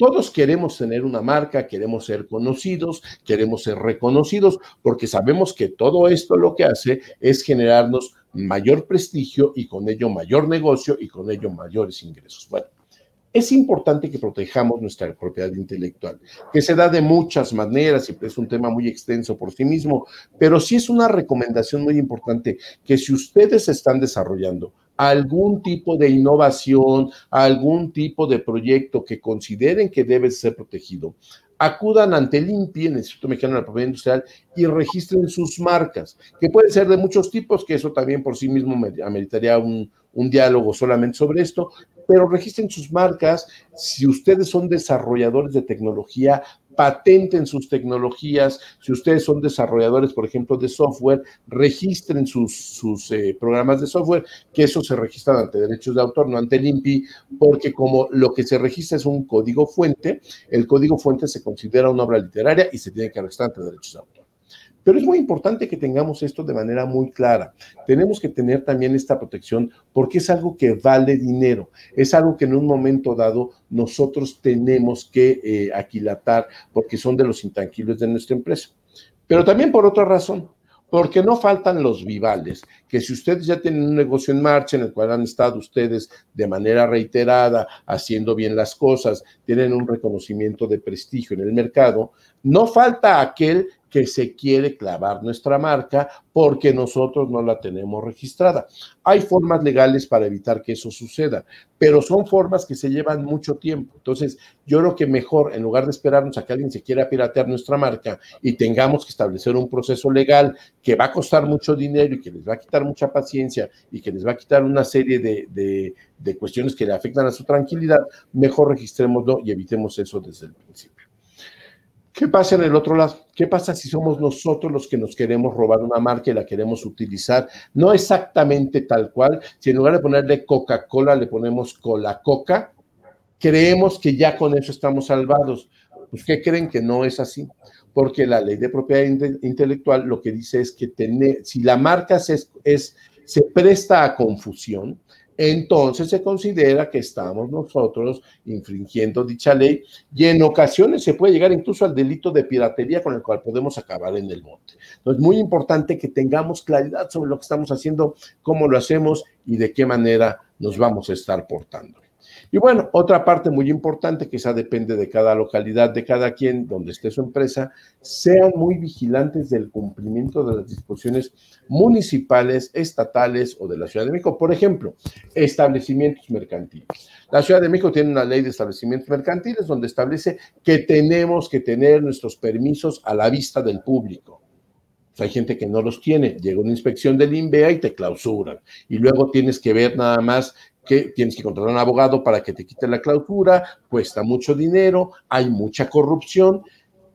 Speaker 3: Todos queremos tener una marca, queremos ser conocidos, queremos ser reconocidos, porque sabemos que todo esto lo que hace es generarnos mayor prestigio y con ello mayor negocio y con ello mayores ingresos. Bueno, es importante que protejamos nuestra propiedad intelectual, que se da de muchas maneras y es un tema muy extenso por sí mismo, pero sí es una recomendación muy importante que si ustedes están desarrollando algún tipo de innovación, algún tipo de proyecto que consideren que debe ser protegido, acudan ante el INPI, el Instituto Mexicano de la Propiedad Industrial, y registren sus marcas, que pueden ser de muchos tipos, que eso también por sí mismo ameritaría un, un diálogo solamente sobre esto, pero registren sus marcas. Si ustedes son desarrolladores de tecnología, patenten sus tecnologías. Si ustedes son desarrolladores, por ejemplo, de software, registren sus, sus eh, programas de software, que eso se registra ante derechos de autor, no ante el INPI, porque como lo que se registra es un código fuente, el código fuente se considera una obra literaria y se tiene que registrar ante derechos de autor. Pero es muy importante que tengamos esto de manera muy clara. Tenemos que tener también esta protección porque es algo que vale dinero, es algo que en un momento dado nosotros tenemos que eh, aquilatar porque son de los intangibles de nuestra empresa. Pero también por otra razón, porque no faltan los vivales, que si ustedes ya tienen un negocio en marcha en el cual han estado ustedes de manera reiterada haciendo bien las cosas, tienen un reconocimiento de prestigio en el mercado, no falta aquel que se quiere clavar nuestra marca porque nosotros no la tenemos registrada. Hay formas legales para evitar que eso suceda, pero son formas que se llevan mucho tiempo. Entonces, yo creo que mejor, en lugar de esperarnos a que alguien se quiera piratear nuestra marca y tengamos que establecer un proceso legal que va a costar mucho dinero y que les va a quitar mucha paciencia y que les va a quitar una serie de, de cuestiones que le afectan a su tranquilidad, mejor registrémoslo y evitemos eso desde el principio. ¿Qué pasa en el otro lado? ¿Qué pasa si somos nosotros los que nos queremos robar una marca y la queremos utilizar? No exactamente tal cual, si en lugar de ponerle Coca-Cola le ponemos Cola-Coca, creemos que ya con eso estamos salvados. Pues, ¿qué creen que no es así? Porque la ley de propiedad intelectual lo que dice es que tener, si la marca es, se presta a confusión, entonces se considera que estamos nosotros infringiendo dicha ley y en ocasiones se puede llegar incluso al delito de piratería con el cual podemos acabar en el monte. Entonces, muy importante que tengamos claridad sobre lo que estamos haciendo, cómo lo hacemos y de qué manera nos vamos a estar portando. Y bueno, otra parte muy importante, que esa depende de cada localidad, de cada quien, donde esté su empresa, sean muy vigilantes del cumplimiento de las disposiciones municipales, estatales o de la Ciudad de México. Por ejemplo, establecimientos mercantiles. La Ciudad de México tiene una ley de establecimientos mercantiles donde establece que tenemos que tener nuestros permisos a la vista del público. hay gente que no los tiene. Llega una inspección del INVEA y te clausuran. Y luego tienes que ver nada más que tienes que contratar a un abogado para que te quite la clausura, cuesta mucho dinero, hay mucha corrupción.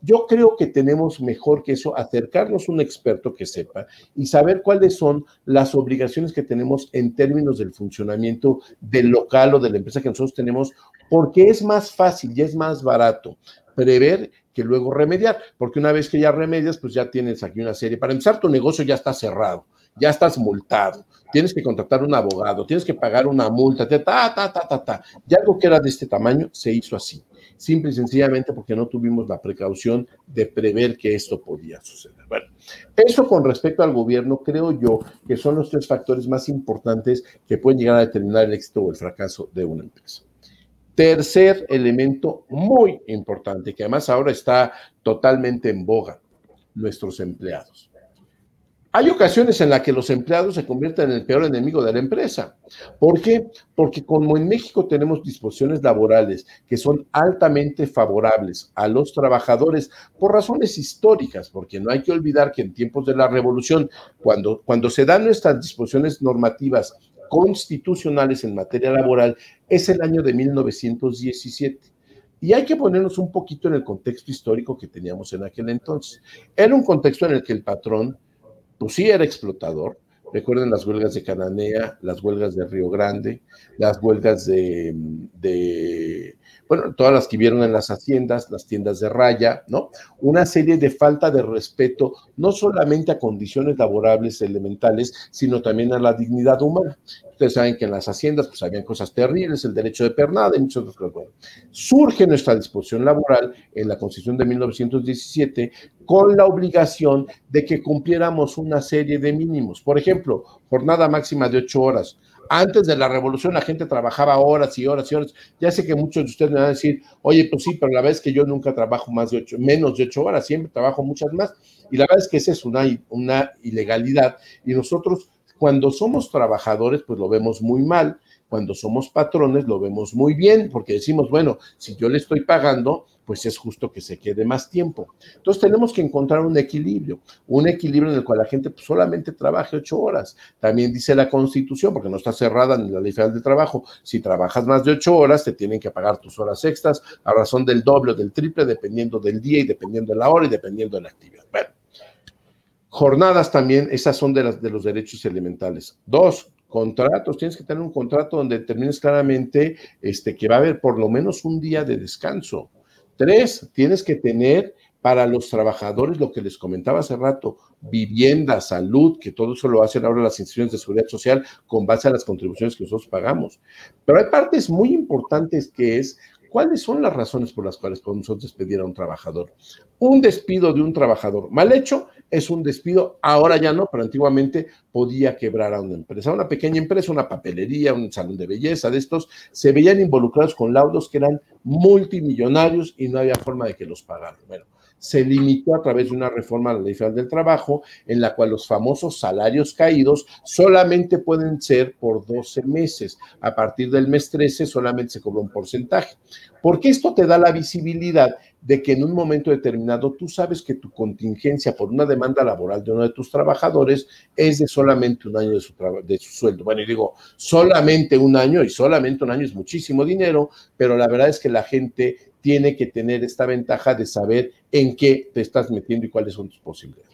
Speaker 3: Yo creo que tenemos mejor que eso acercarnos a un experto que sepa y saber cuáles son las obligaciones que tenemos en términos del funcionamiento del local o de la empresa que nosotros tenemos, porque es más fácil y es más barato prever que luego remediar, porque una vez que ya remedias, pues ya tienes aquí una serie. Para empezar, tu negocio ya está cerrado, ya estás multado, tienes que contratar un abogado, tienes que pagar una multa, ta, ta, ta, ta, ta. Y algo que era de este tamaño se hizo así, simple y sencillamente porque no tuvimos la precaución de prever que esto podía suceder. Bueno, eso con respecto al gobierno, creo yo que son los tres factores más importantes que pueden llegar a determinar el éxito o el fracaso de una empresa. Tercer elemento muy importante, que además ahora está totalmente en boga, nuestros empleados. Hay ocasiones en las que los empleados se convierten en el peor enemigo de la empresa. ¿Por qué? Porque como en México tenemos disposiciones laborales que son altamente favorables a los trabajadores por razones históricas, porque no hay que olvidar que en tiempos de la revolución, cuando, cuando se dan nuestras disposiciones normativas constitucionales en materia laboral, es el año de 1917. Y hay que ponernos un poquito en el contexto histórico que teníamos en aquel entonces. Era un contexto en el que el patrón pues sí era explotador. Recuerden las huelgas de Cananea, las huelgas de Río Grande, las huelgas de, de, bueno, todas las que vieron en las haciendas, las tiendas de raya, ¿no? Una serie de falta de respeto, no solamente a condiciones laborables elementales, sino también a la dignidad humana. Ustedes saben que en las haciendas pues habían cosas terribles, el derecho de pernada y muchas otras cosas. Bueno, surge nuestra disposición laboral en la Constitución de 1917 con la obligación de que cumpliéramos una serie de mínimos. Por ejemplo, jornada máxima de ocho horas. Antes de la revolución la gente trabajaba horas y horas y horas. Ya sé que muchos de ustedes me van a decir, oye, pues sí, pero la verdad es que yo nunca trabajo más de ocho, menos de ocho horas, siempre trabajo muchas más. Y la verdad es que esa es una, una ilegalidad. Y nosotros cuando somos trabajadores, pues lo vemos muy mal. Cuando somos patrones, lo vemos muy bien, porque decimos, bueno, si yo le estoy pagando, pues es justo que se quede más tiempo. Entonces tenemos que encontrar un equilibrio, un equilibrio en el cual la gente pues, solamente trabaje ocho horas. También dice la Constitución, porque no está cerrada ni la ley federal de trabajo, si trabajas más de ocho horas, te tienen que pagar tus horas extras a razón del doble o del triple, dependiendo del día y dependiendo de la hora y dependiendo de la actividad. Bueno, Jornadas también, esas son de, las, de los derechos elementales. Dos, contratos, tienes que tener un contrato donde determines claramente este, que va a haber por lo menos un día de descanso. Tres, tienes que tener para los trabajadores lo que les comentaba hace rato, vivienda, salud, que todo eso lo hacen ahora las instituciones de seguridad social con base a las contribuciones que nosotros pagamos. Pero hay partes muy importantes que es ¿Cuáles son las razones por las cuales podemos despedir a un trabajador? Un despido de un trabajador mal hecho es un despido, ahora ya no, pero antiguamente podía quebrar a una empresa. Una pequeña empresa, una papelería, un salón de belleza de estos, se veían involucrados con laudos que eran multimillonarios y no había forma de que los pagaran. Bueno, se limitó a través de una reforma a la ley federal del trabajo, en la cual los famosos salarios caídos solamente pueden ser por 12 meses. A partir del mes 13 solamente se cobra un porcentaje. Porque esto te da la visibilidad de que en un momento determinado tú sabes que tu contingencia por una demanda laboral de uno de tus trabajadores es de solamente un año de su, de su sueldo. Bueno, y digo, solamente un año, y solamente un año es muchísimo dinero, pero la verdad es que la gente tiene que tener esta ventaja de saber en qué te estás metiendo y cuáles son tus posibilidades.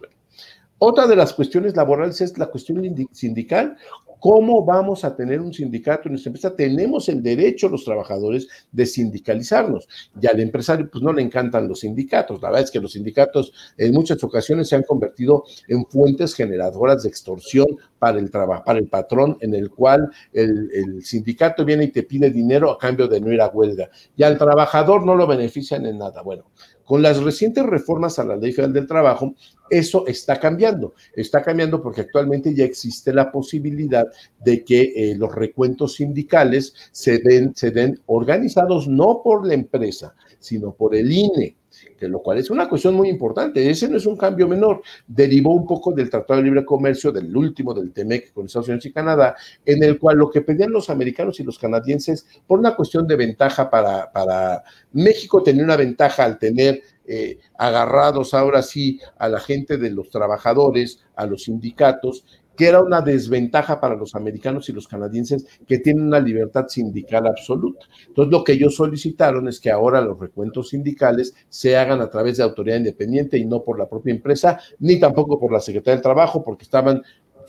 Speaker 3: Otra de las cuestiones laborales es la cuestión sindical. ¿Cómo vamos a tener un sindicato en nuestra empresa? Tenemos el derecho los trabajadores de sindicalizarnos. Y al empresario pues no le encantan los sindicatos. La verdad es que los sindicatos en muchas ocasiones se han convertido en fuentes generadoras de extorsión para el para el patrón, en el cual el, el, sindicato viene y te pide dinero a cambio de no ir a huelga. Y al trabajador no lo benefician en nada. Bueno, Con las recientes reformas a la Ley Federal del Trabajo, eso está cambiando. Está cambiando porque actualmente ya existe la posibilidad de que eh, los recuentos sindicales se den, se den organizados no por la empresa, sino por el INE lo cual es una cuestión muy importante. Ese no es un cambio menor. Derivó un poco del Tratado de Libre Comercio, del último, del TEMEC con Estados Unidos y Canadá, en el cual lo que pedían los americanos y los canadienses, por una cuestión de ventaja para, para México, tenía una ventaja al tener eh, agarrados ahora sí a la gente de los trabajadores, a los sindicatos, que era una desventaja para los americanos y los canadienses que tienen una libertad sindical absoluta. Entonces, lo que ellos solicitaron es que ahora los recuentos sindicales se hagan a través de autoridad independiente y no por la propia empresa, ni tampoco por la Secretaría del Trabajo, porque estaban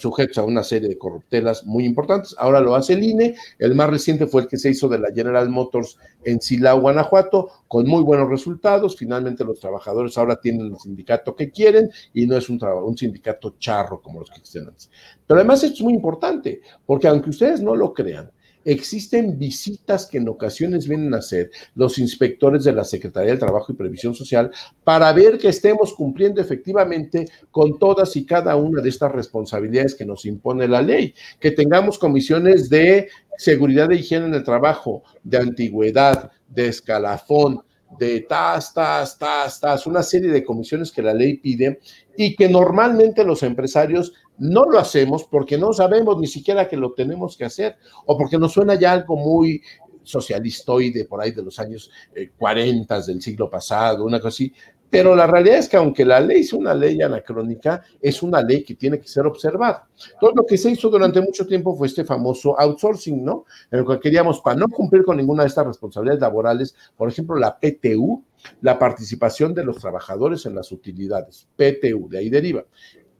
Speaker 3: sujetos a una serie de corruptelas muy importantes. Ahora lo hace el INE. El más reciente fue el que se hizo de la General Motors en Silao, Guanajuato, con muy buenos resultados. Finalmente los trabajadores ahora tienen el sindicato que quieren y no es un, sindicato charro como los que existen antes. Pero además esto es muy importante, porque aunque ustedes no lo crean, Existen visitas que en ocasiones vienen a hacer los inspectores de la Secretaría del Trabajo y Previsión Social para ver que estemos cumpliendo efectivamente con todas y cada una de estas responsabilidades que nos impone la ley, que tengamos comisiones de seguridad de higiene en el trabajo, de antigüedad, de escalafón, de tas, tas, tas, tas, una serie de comisiones que la ley pide y que normalmente los empresarios no lo hacemos porque no sabemos ni siquiera que lo tenemos que hacer o porque nos suena ya algo muy socialistoide por ahí de los años 40 eh, del siglo pasado, una cosa así. Pero la realidad es que aunque la ley es una ley anacrónica, es una ley que tiene que ser observada. Todo lo que se hizo durante mucho tiempo fue este famoso outsourcing, ¿no? En el que queríamos, para no cumplir con ninguna de estas responsabilidades laborales, por ejemplo, la PTU, la participación de los trabajadores en las utilidades, PTU, de ahí deriva.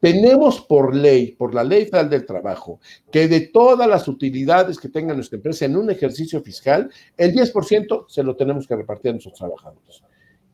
Speaker 3: Tenemos por ley, por la ley federal del trabajo, que de todas las utilidades que tenga nuestra empresa en un ejercicio fiscal, el 10% se lo tenemos que repartir a nuestros trabajadores.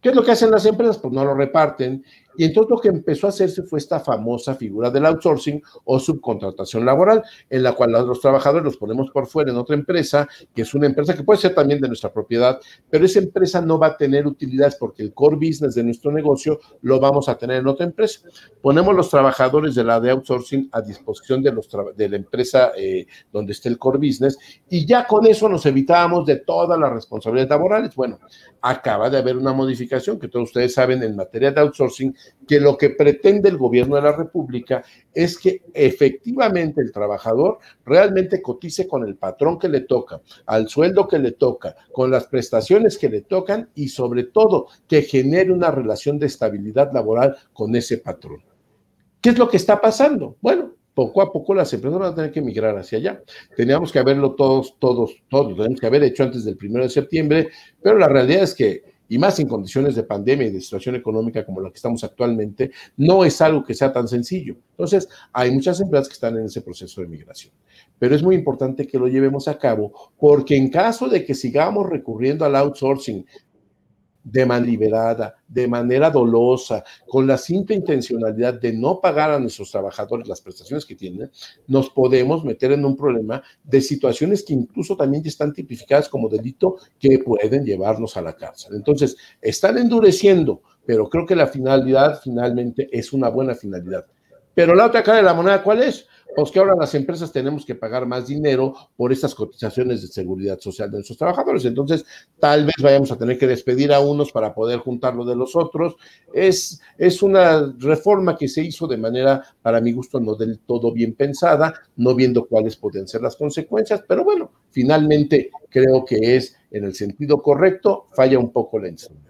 Speaker 3: ¿Qué es lo que hacen las empresas? Pues no lo reparten y entonces lo que empezó a hacerse fue esta famosa figura del outsourcing o subcontratación laboral, en la cual los trabajadores los ponemos por fuera en otra empresa, que es una empresa que puede ser también de nuestra propiedad, pero esa empresa no va a tener utilidades porque el core business de nuestro negocio lo vamos a tener en otra empresa. Ponemos los trabajadores de la de outsourcing a disposición de, los de la empresa eh, donde esté el core business y ya con eso nos evitábamos de todas las responsabilidades laborales. Bueno, acaba de haber una modificación que todos ustedes saben en materia de outsourcing que lo que pretende el gobierno de la República es que efectivamente el trabajador realmente cotice con el patrón que le toca, al sueldo que le toca, con las prestaciones que le tocan y sobre todo que genere una relación de estabilidad laboral con ese patrón. ¿Qué es lo que está pasando? Bueno, poco a poco las empresas van a tener que migrar hacia allá. Teníamos que haberlo todos, todos, todos, lo tenemos que haber hecho antes del primero de septiembre, pero la realidad es que y más en condiciones de pandemia y de situación económica como la que estamos actualmente, no es algo que sea tan sencillo. Entonces, hay muchas empresas que están en ese proceso de migración. Pero es muy importante que lo llevemos a cabo porque en caso de que sigamos recurriendo al outsourcing de manera liberada, de manera dolosa, con la simple intencionalidad de no pagar a nuestros trabajadores las prestaciones que tienen, nos podemos meter en un problema de situaciones que incluso también están tipificadas como delito que pueden llevarnos a la cárcel. Entonces, están endureciendo, pero creo que la finalidad finalmente es una buena finalidad. Pero la otra cara de la moneda, ¿cuál es? Pues que ahora las empresas tenemos que pagar más dinero por estas cotizaciones de seguridad social de nuestros trabajadores. Entonces, tal vez vayamos a tener que despedir a unos para poder juntarlo de los otros. Es, es una reforma que se hizo de manera, para mi gusto, no del todo bien pensada, no viendo cuáles pueden ser las consecuencias, pero bueno, finalmente creo que es en el sentido correcto, falla un poco la instrumentación.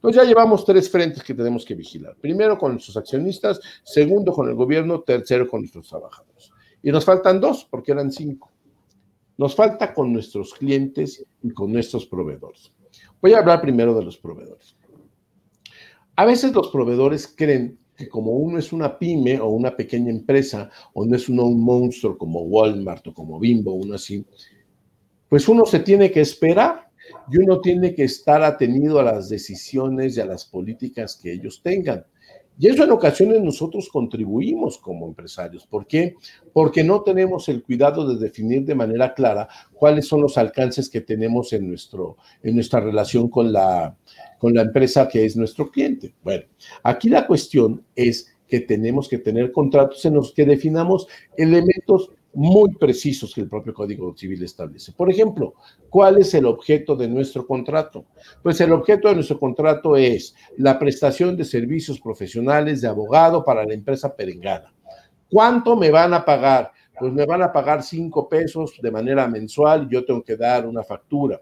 Speaker 3: Entonces ya llevamos tres frentes que tenemos que vigilar. Primero con nuestros accionistas, segundo con el gobierno, tercero con nuestros trabajadores. Y nos faltan dos, porque eran cinco. Nos falta con nuestros clientes y con nuestros proveedores. Voy a hablar primero de los proveedores. A veces los proveedores creen que como uno es una pyme o una pequeña empresa, o no es uno un monstruo como Walmart o como Bimbo, uno así, pues uno se tiene que esperar y uno tiene que estar atenido a las decisiones y a las políticas que ellos tengan. Y eso en ocasiones nosotros contribuimos como empresarios. ¿Por qué? Porque no tenemos el cuidado de definir de manera clara cuáles son los alcances que tenemos en, nuestro, en nuestra relación con la, con la empresa que es nuestro cliente. Bueno, aquí la cuestión es que tenemos que tener contratos en los que definamos elementos muy precisos que el propio Código Civil establece. Por ejemplo, ¿cuál es el objeto de nuestro contrato? Pues el objeto de nuestro contrato es la prestación de servicios profesionales de abogado para la empresa perengana. ¿Cuánto me van a pagar? Pues me van a pagar cinco pesos de manera mensual yo tengo que dar una factura.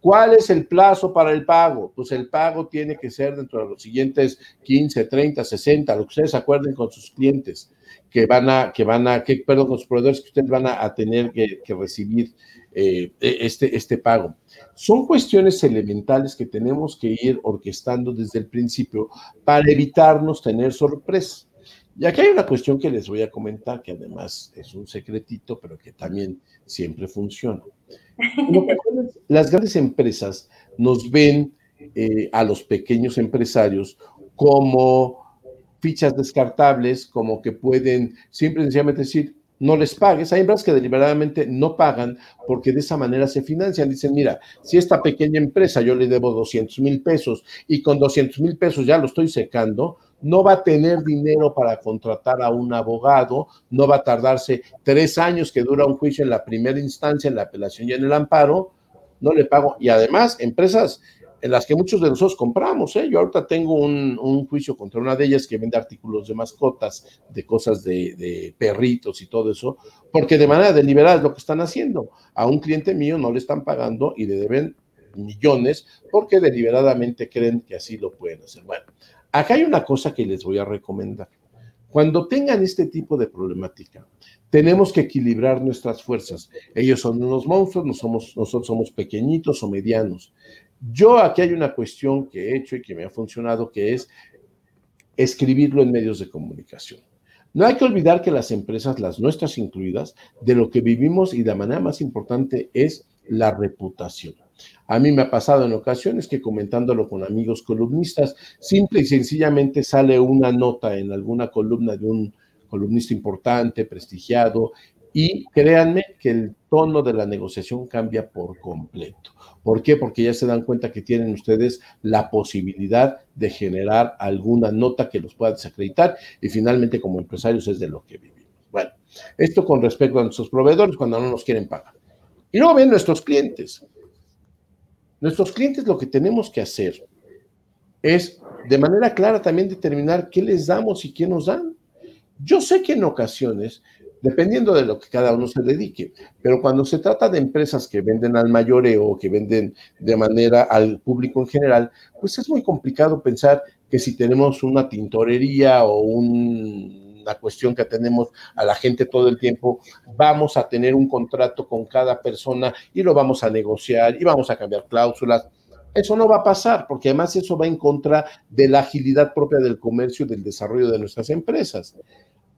Speaker 3: ¿Cuál es el plazo para el pago? Pues el pago tiene que ser dentro de los siguientes 15, 30, 60, lo que ustedes acuerden con sus clientes que van a, que van a, que, perdón, con los proveedores que ustedes van a, tener que, recibir eh, e, este, este pago. Son cuestiones elementales que tenemos que ir orquestando desde el principio para evitarnos tener sorpresas. Y aquí hay una cuestión que les voy a comentar, que además es un secretito, pero que también siempre funciona. Las grandes empresas nos ven eh, a los pequeños empresarios como fichas descartables, como que pueden simple y sencillamente decir, no les pagues. Hay empresas que deliberadamente no pagan porque de esa manera se financian. Dicen, mira, si esta pequeña empresa yo le debo 200 mil pesos y con 200 mil pesos ya lo estoy secando, no va a tener dinero para contratar a un abogado, no va a tardarse tres años que dura un juicio en la primera instancia, en la apelación y en el amparo, no le pago. Y además, empresas en las que muchos de nosotros compramos. ¿eh? Yo ahorita tengo un, juicio contra una de ellas que vende artículos de mascotas, de cosas de, de, perritos y todo eso, porque de manera deliberada es lo que están haciendo. A un cliente mío no le están pagando y le deben millones porque deliberadamente creen que así lo pueden hacer. Bueno, Acá hay una cosa que les voy a recomendar. Cuando tengan este tipo de problemática, tenemos que equilibrar nuestras fuerzas. Ellos son unos monstruos, nosotros somos pequeñitos o medianos. Yo aquí hay una cuestión que he hecho y que me ha funcionado, que es escribirlo en medios de comunicación. No hay que olvidar que las empresas, las nuestras incluidas, de lo que vivimos y la manera más importante es la reputación. A mí me ha pasado en ocasiones que comentándolo con amigos columnistas, simple y sencillamente sale una nota en alguna columna de un columnista importante, prestigiado, y créanme que el tono de la negociación cambia por completo. ¿Por qué? Porque ya se dan cuenta que tienen ustedes la posibilidad de generar alguna nota que los pueda desacreditar y finalmente como empresarios es de lo que vivimos. Bueno, esto con respecto a nuestros proveedores cuando no nos quieren pagar. Y luego ven nuestros clientes. Nuestros clientes lo que tenemos que hacer es de manera clara también determinar qué les damos y qué nos dan. Yo sé que en ocasiones, dependiendo de lo que cada uno se dedique, pero cuando se trata de empresas que venden al mayoreo o que venden de manera al público en general, pues es muy complicado pensar que si tenemos una tintorería o un la cuestión que tenemos a la gente todo el tiempo, vamos a tener un contrato con cada persona y lo vamos a negociar y vamos a cambiar cláusulas. Eso no va a pasar, porque además eso va en contra de la agilidad propia del comercio y del desarrollo de nuestras empresas.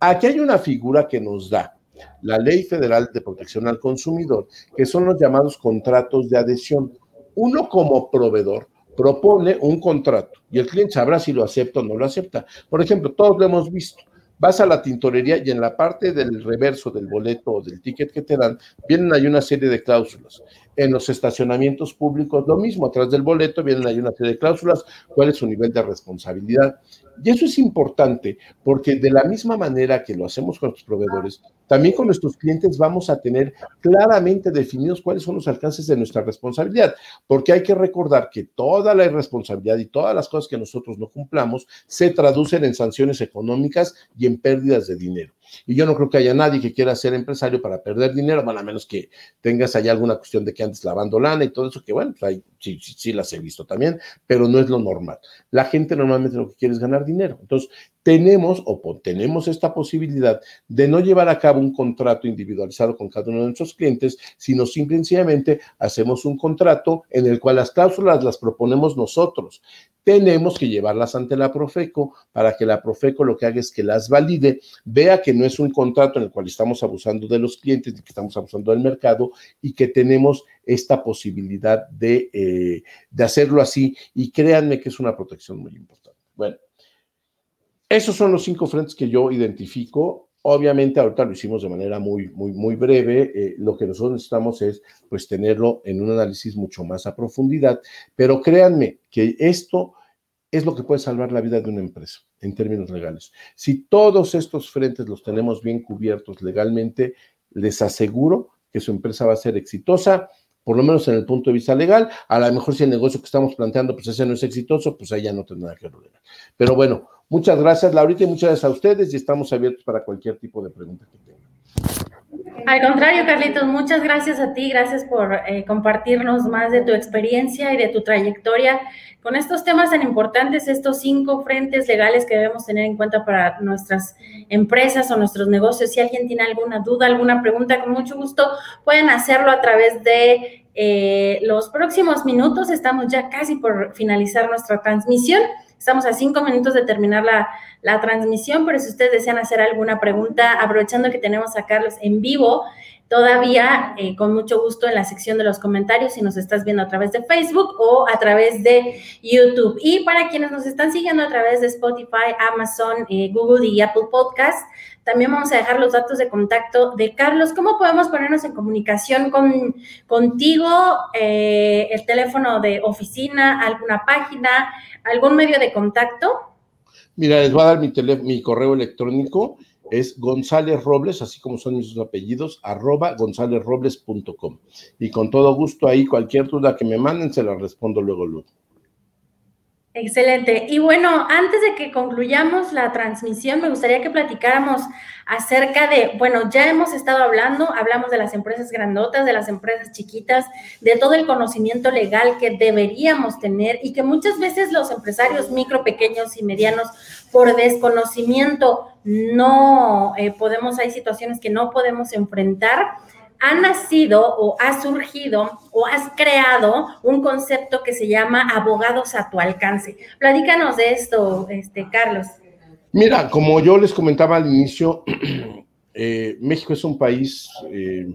Speaker 3: Aquí hay una figura que nos da la Ley Federal de Protección al Consumidor, que son los llamados contratos de adhesión. Uno como proveedor propone un contrato y el cliente sabrá si lo acepta o no lo acepta. Por ejemplo, todos lo hemos visto. Vas a la tintorería y en la parte del reverso del boleto o del ticket que te dan, vienen ahí una serie de cláusulas. En los estacionamientos públicos, lo mismo, atrás del boleto vienen ahí una serie de cláusulas, cuál es su nivel de responsabilidad. Y eso es importante porque de la misma manera que lo hacemos con los proveedores, también con nuestros clientes vamos a tener claramente definidos cuáles son los alcances de nuestra responsabilidad, porque hay que recordar que toda la irresponsabilidad y todas las cosas que nosotros no cumplamos se traducen en sanciones económicas y en pérdidas de dinero. Y yo no creo que haya nadie que quiera ser empresario para perder dinero, bueno, a menos que tengas allá alguna cuestión de que andes lavando lana y todo eso, que bueno, pues sí, sí, sí las he visto también, pero no es lo normal. La gente normalmente lo que quiere es ganar dinero. Entonces, tenemos o tenemos esta posibilidad de no llevar a cabo un contrato individualizado con cada uno de nuestros clientes, sino simplemente hacemos un contrato en el cual las cláusulas las proponemos nosotros. Tenemos que llevarlas ante la Profeco para que la Profeco lo que haga es que las valide, vea que no es un contrato en el cual estamos abusando de los clientes y que estamos abusando del mercado y que tenemos esta posibilidad de, eh, de hacerlo así y créanme que es una protección muy importante. Bueno. Esos son los cinco frentes que yo identifico. Obviamente, ahorita lo hicimos de manera muy, muy, muy breve. Eh, lo que nosotros necesitamos es, pues, tenerlo en un análisis mucho más a profundidad. Pero créanme que esto es lo que puede salvar la vida de una empresa en términos legales. Si todos estos frentes los tenemos bien cubiertos legalmente, les aseguro que su empresa va a ser exitosa, por lo menos en el punto de vista legal. A lo mejor si el negocio que estamos planteando, pues ese no es exitoso, pues ahí ya no tendrá que legal. Pero bueno, muchas gracias, Laurita, y muchas gracias a ustedes y estamos abiertos para cualquier tipo de pregunta que tengan.
Speaker 1: Al contrario, Carlitos, muchas gracias a ti, gracias por eh, compartirnos más de tu experiencia y de tu trayectoria con estos temas tan importantes, estos cinco frentes legales que debemos tener en cuenta para nuestras empresas o nuestros negocios. Si alguien tiene alguna duda, alguna pregunta, con mucho gusto pueden hacerlo a través de eh, los próximos minutos. Estamos ya casi por finalizar nuestra transmisión. Estamos a cinco minutos de terminar la, la transmisión, pero si ustedes desean hacer alguna pregunta, aprovechando que tenemos a Carlos en vivo, todavía eh, con mucho gusto en la sección de los comentarios si nos estás viendo a través de Facebook o a través de YouTube. Y para quienes nos están siguiendo a través de Spotify, Amazon, eh, Google y Apple Podcast, también vamos a dejar los datos de contacto de Carlos. ¿Cómo podemos ponernos en comunicación con, contigo? Eh, el teléfono de oficina, alguna página, algún medio de contacto.
Speaker 3: Mira, les voy a dar mi, mi correo electrónico es González Robles, así como son mis apellidos, arroba gonzálezrobles.com. Y con todo gusto ahí cualquier duda que me manden se la respondo luego, luego.
Speaker 1: Excelente. Y bueno, antes de que concluyamos la transmisión, me gustaría que platicáramos acerca de, bueno, ya hemos estado hablando, hablamos de las empresas grandotas, de las empresas chiquitas, de todo el conocimiento legal que deberíamos tener y que muchas veces los empresarios micro, pequeños y medianos, por desconocimiento, no eh, podemos, hay situaciones que no podemos enfrentar ha nacido o ha surgido o has creado un concepto que se llama abogados a tu alcance. Platícanos de esto, este, Carlos.
Speaker 3: Mira, como yo les comentaba al inicio, eh, México es un país, eh,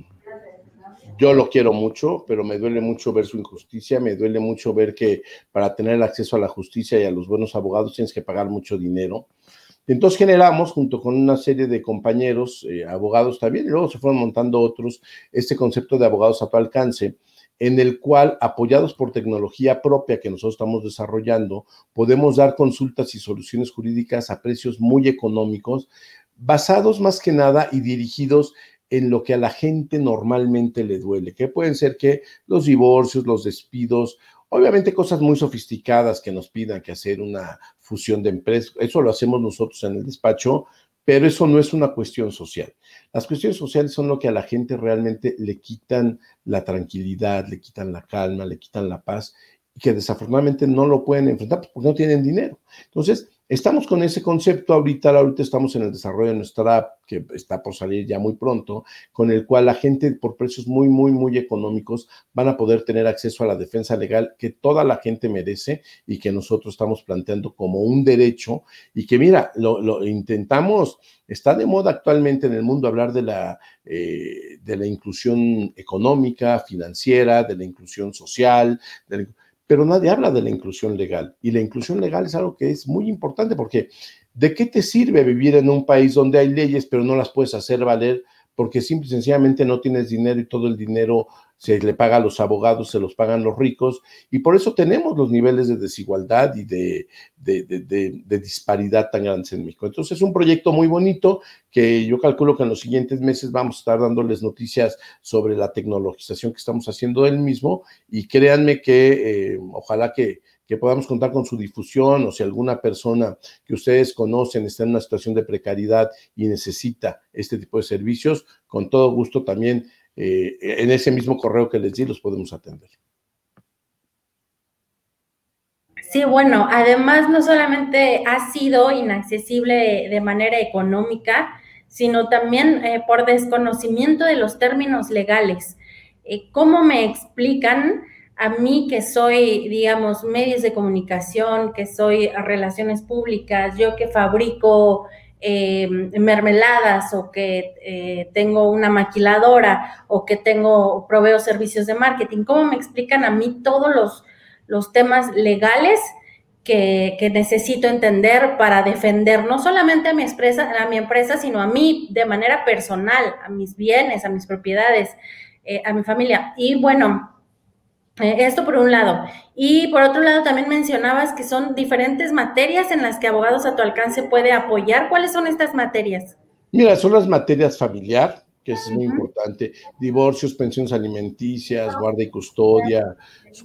Speaker 3: yo lo quiero mucho, pero me duele mucho ver su injusticia, me duele mucho ver que para tener acceso a la justicia y a los buenos abogados tienes que pagar mucho dinero. Entonces generamos, junto con una serie de compañeros, eh, abogados también, y luego se fueron montando otros, este concepto de abogados a tu alcance, en el cual, apoyados por tecnología propia que nosotros estamos desarrollando, podemos dar consultas y soluciones jurídicas a precios muy económicos, basados más que nada y dirigidos en lo que a la gente normalmente le duele, que pueden ser que los divorcios, los despidos, obviamente cosas muy sofisticadas que nos pidan que hacer una fusión de empresas. Eso lo hacemos nosotros en el despacho, pero eso no es una cuestión social. Las cuestiones sociales son lo que a la gente realmente le quitan la tranquilidad, le quitan la calma, le quitan la paz y que desafortunadamente no lo pueden enfrentar porque no tienen dinero. Entonces, Estamos con ese concepto ahorita, ahorita estamos en el desarrollo de nuestra app, que está por salir ya muy pronto, con el cual la gente por precios muy, muy, muy económicos van a poder tener acceso a la defensa legal que toda la gente merece y que nosotros estamos planteando como un derecho. Y que mira, lo, intentamos, está de moda actualmente en el mundo hablar de la, eh, de la inclusión económica, financiera, de la inclusión social, de la, pero nadie habla de la inclusión legal. Y la inclusión legal es algo que es muy importante porque ¿de qué te sirve vivir en un país donde hay leyes pero no las puedes hacer valer porque simple y sencillamente no tienes dinero y todo el dinero se le paga a los abogados, se los pagan los ricos, y por eso tenemos los niveles de desigualdad y de, disparidad tan grandes en México. Entonces es un proyecto muy bonito que yo calculo que en los siguientes meses vamos a estar dándoles noticias sobre la tecnologización que estamos haciendo del mismo, y créanme que eh, ojalá que que podamos contar con su difusión o si alguna persona que ustedes conocen está en una situación de precariedad y necesita este tipo de servicios, con todo gusto también eh, en ese mismo correo que les di los podemos atender.
Speaker 1: Sí, bueno, además no solamente ha sido inaccesible de manera económica, sino también eh, por desconocimiento de los términos legales. Eh, ¿Cómo me explican a mí que soy, digamos, medios de comunicación, que soy relaciones públicas, yo que fabrico eh, mermeladas o que eh, tengo una maquiladora o que tengo, proveo servicios de marketing, ¿cómo me explican a mí todos los, los temas legales que, necesito entender para defender no solamente a mi, empresa, a mi empresa, sino a mí de manera personal, a mis bienes, a mis propiedades, eh, a mi familia. Y bueno, esto por un lado. Y por otro lado, también mencionabas que son diferentes materias en las que abogados a tu alcance puede apoyar. ¿Cuáles son estas materias?
Speaker 3: Mira, son las materias familiar, que es muy importante, divorcios, pensiones alimenticias, guarda y custodia,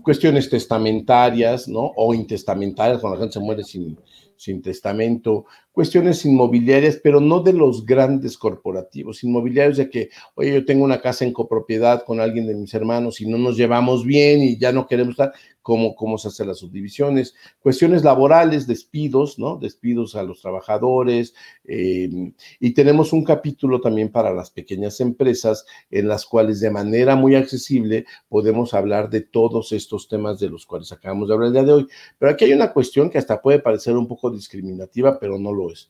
Speaker 3: cuestiones testamentarias, ¿no? O intestamentarias, cuando la gente se muere sin, sin testamento, cuestiones inmobiliarias, pero no de los grandes corporativos, inmobiliarios de que, oye, yo tengo una casa en copropiedad con alguien de mis hermanos y no nos llevamos bien y ya no queremos estar, cómo, cómo se hacen las subdivisiones, cuestiones laborales, despidos, ¿no? Despidos a los trabajadores, em, y tenemos un capítulo también para las pequeñas empresas en las cuales de manera muy accesible podemos hablar de todos estos temas de los cuales acabamos de hablar el día de hoy. Pero aquí hay una cuestión que hasta puede parecer un poco discriminativa, pero no lo es.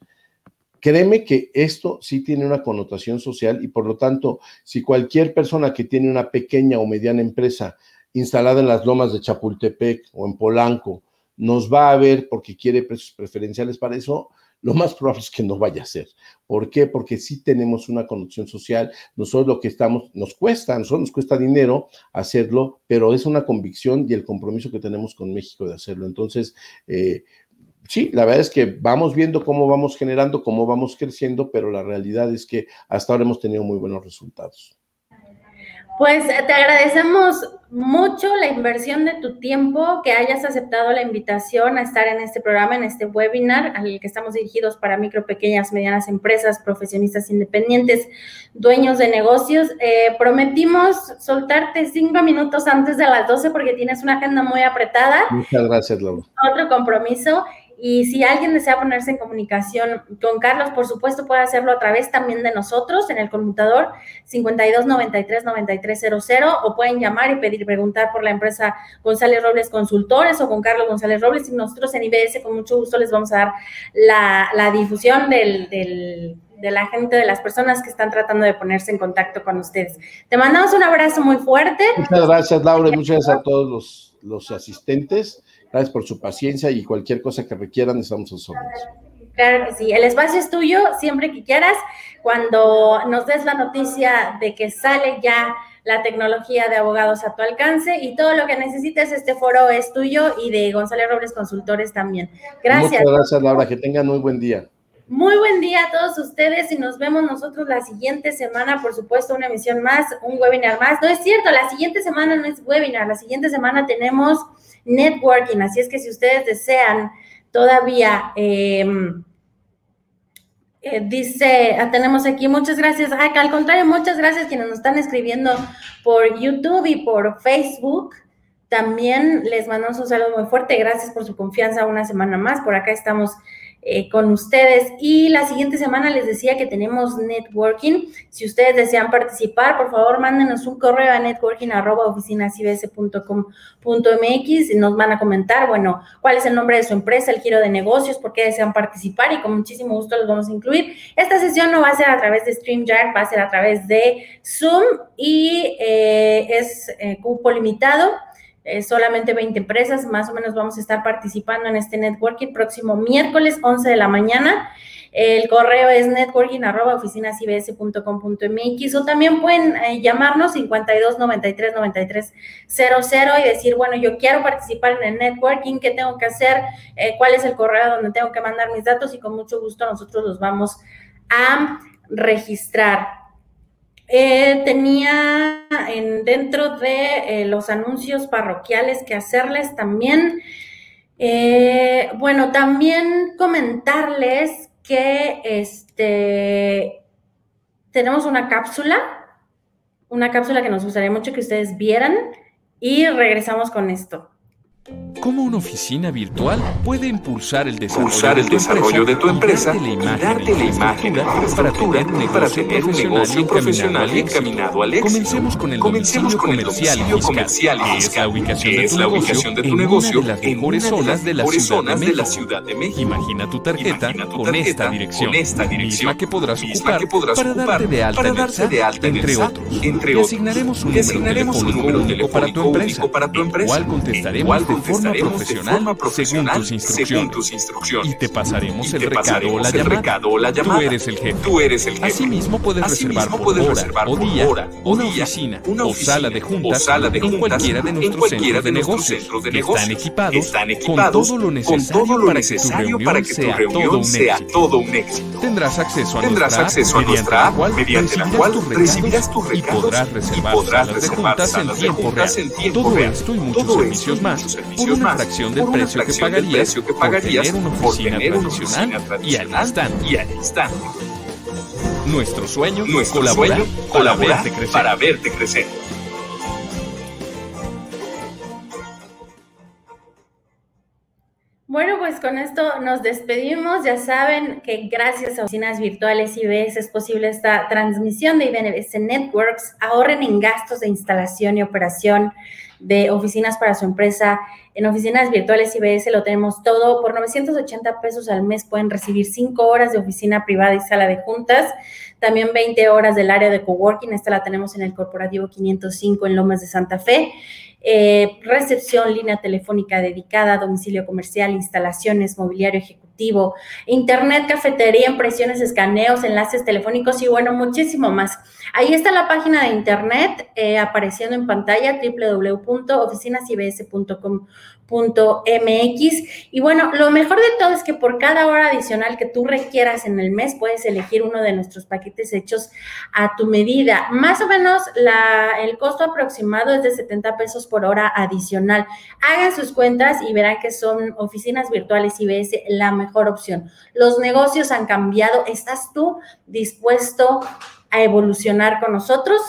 Speaker 3: Créeme que esto sí tiene una connotación social y por lo tanto, si cualquier persona que tiene una pequeña o mediana empresa instalada en las lomas de Chapultepec o en Polanco nos va a ver porque quiere precios preferenciales para eso, lo más probable es que no vaya a ser. ¿Por qué? Porque sí tenemos una connotación social, nosotros lo que estamos, nos cuesta, nosotros nos cuesta dinero hacerlo, pero es una convicción y el compromiso que tenemos con México de hacerlo. Entonces, eh, sí, la verdad es que vamos viendo cómo vamos generando, cómo vamos creciendo, pero la realidad es que hasta ahora hemos tenido muy buenos resultados.
Speaker 1: Pues te agradecemos mucho la inversión de tu tiempo, que hayas aceptado la invitación a estar en este programa, en este webinar, al que estamos dirigidos para micro, pequeñas, medianas empresas, profesionistas independientes, dueños de negocios. Eh, prometimos soltarte cinco minutos antes de las 12 porque tienes una agenda muy apretada.
Speaker 3: Muchas gracias, Laura.
Speaker 1: Otro compromiso. Y si alguien desea ponerse en comunicación con Carlos, por supuesto puede hacerlo a través también de nosotros en el conmutador 5293-9300 o pueden llamar y pedir preguntar por la empresa González Robles Consultores o con Carlos González Robles y nosotros en IBS con mucho gusto les vamos a dar la, difusión de la gente, de las personas que están tratando de ponerse en contacto con ustedes. Te mandamos un abrazo muy fuerte.
Speaker 3: Muchas gracias, Laura, y muchas gracias a todos los, los asistentes. Gracias por su paciencia y cualquier cosa que requieran, estamos a sus
Speaker 1: Claro que sí, el espacio es tuyo siempre que quieras. Cuando nos des la noticia de que sale ya la tecnología de abogados a tu alcance y todo lo que necesites, este foro es tuyo y de González Robles Consultores también. Gracias.
Speaker 3: Muchas gracias, Laura. Que tengan muy buen día.
Speaker 1: Muy buen día a todos ustedes y nos vemos nosotros la siguiente semana, por supuesto, una emisión más, un webinar más. No es cierto, la siguiente semana no es webinar, la siguiente semana tenemos networking. Así es que si ustedes desean todavía, em, eh, dice, ah, tenemos aquí, muchas gracias. al contrario, muchas gracias quienes nos están escribiendo por YouTube y por Facebook. También les mandamos un saludo muy fuerte. Gracias por su confianza una semana más. Por acá estamos eh, con ustedes. Y la siguiente semana les decía que tenemos networking. Si ustedes desean participar, por favor, mándenos un correo a networking.oficinacibs.com.mx y nos van a comentar, bueno, cuál es el nombre de su empresa, el giro de negocios, por qué desean participar y con muchísimo gusto los vamos a incluir. Esta sesión no va a ser a través de StreamYard, va a ser a través de Zoom y eh, es eh, cupo limitado solamente 20 empresas, más o menos vamos a estar participando en este networking próximo miércoles 11 de la mañana. El correo es networking o también pueden eh, llamarnos 52 93 93 00 y decir, bueno, yo quiero participar en el networking, ¿qué tengo que hacer? Eh, ¿Cuál es el correo donde tengo que mandar mis datos? Y con mucho gusto nosotros los vamos a registrar. Eh, tenía en, dentro de eh, los anuncios parroquiales que hacerles también. Eh, bueno, también comentarles que este, tenemos una cápsula, una cápsula que nos gustaría mucho que ustedes vieran y regresamos con esto.
Speaker 2: ¿Cómo una oficina virtual puede impulsar el desarrollo, de, tu empresa y darte la imagen, para tener un negocio, profesional y encaminado al éxito? Comencemos con el Comencemos domicilio, comercial, y que es la ubicación de tu negocio en una de las mejores zonas de la Ciudad de México. Imagina tu tarjeta, con, esta dirección, misma que podrás ocupar, para darte de alta, en, entre otros. Entre asignaremos un número telefónico para tu empresa, para tu empresa, contestaremos forma profesional, según, tus instrucciones. Y te pasaremos, el, recado o la llamada. Tú eres el jefe. Tú eres el jefe. Asimismo puedes reservar por hora, o día, una, oficina, o sala de juntas, en cualquiera de nuestros centros de negocios, que están equipados, con todo lo necesario, para, que tu reunión sea, todo un éxito. Tendrás acceso a nuestra app, mediante la cual, recibirás tus recados y podrás reservar salas de juntas en tiempo real. Todo esto y muchos servicios más por una fracción del precio que pagarías por tener una oficina tradicional y al instante. Nuestro sueño, Nuestro colaborar, sueño, colaborar para verte crecer.
Speaker 1: Bueno, pues con esto nos despedimos. Ya saben que gracias a oficinas virtuales IBS es posible esta transmisión de IBS Networks. Ahorren en gastos de instalación y operación de oficinas para su empresa. En oficinas virtuales IBS lo tenemos todo. Por 980 pesos al mes pueden recibir 5 horas de oficina privada y sala de juntas. También 20 horas del área de coworking. Esta la tenemos en el Corporativo 505 en Lomas de Santa Fe. Eh, recepción, línea telefónica dedicada, domicilio comercial, instalaciones, mobiliario ejecutivo, internet, cafetería, impresiones, escaneos, enlaces telefónicos y bueno, muchísimo más. Ahí está la página de internet eh, apareciendo en pantalla www.oficinasibs.com MX. Y bueno, lo mejor de todo es que por cada hora adicional que tú requieras en el mes, puedes elegir uno de nuestros paquetes hechos a tu medida. Más o menos la, el costo aproximado es de 70 pesos por hora adicional. Hagan sus cuentas y verán que son oficinas virtuales IBS la mejor opción. Los negocios han cambiado. ¿Estás tú dispuesto a evolucionar con nosotros?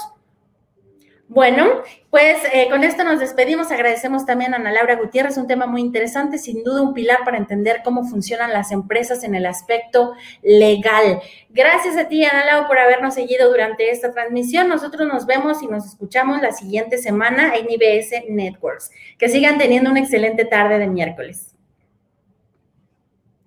Speaker 1: Bueno, pues eh, con esto nos despedimos. Agradecemos también a Ana Laura Gutiérrez, un tema muy interesante, sin duda un pilar para entender cómo funcionan las empresas en el aspecto legal. Gracias a ti, Ana Laura, por habernos seguido durante esta transmisión. Nosotros nos vemos y nos escuchamos la siguiente semana en IBS Networks. Que sigan teniendo una excelente tarde de miércoles.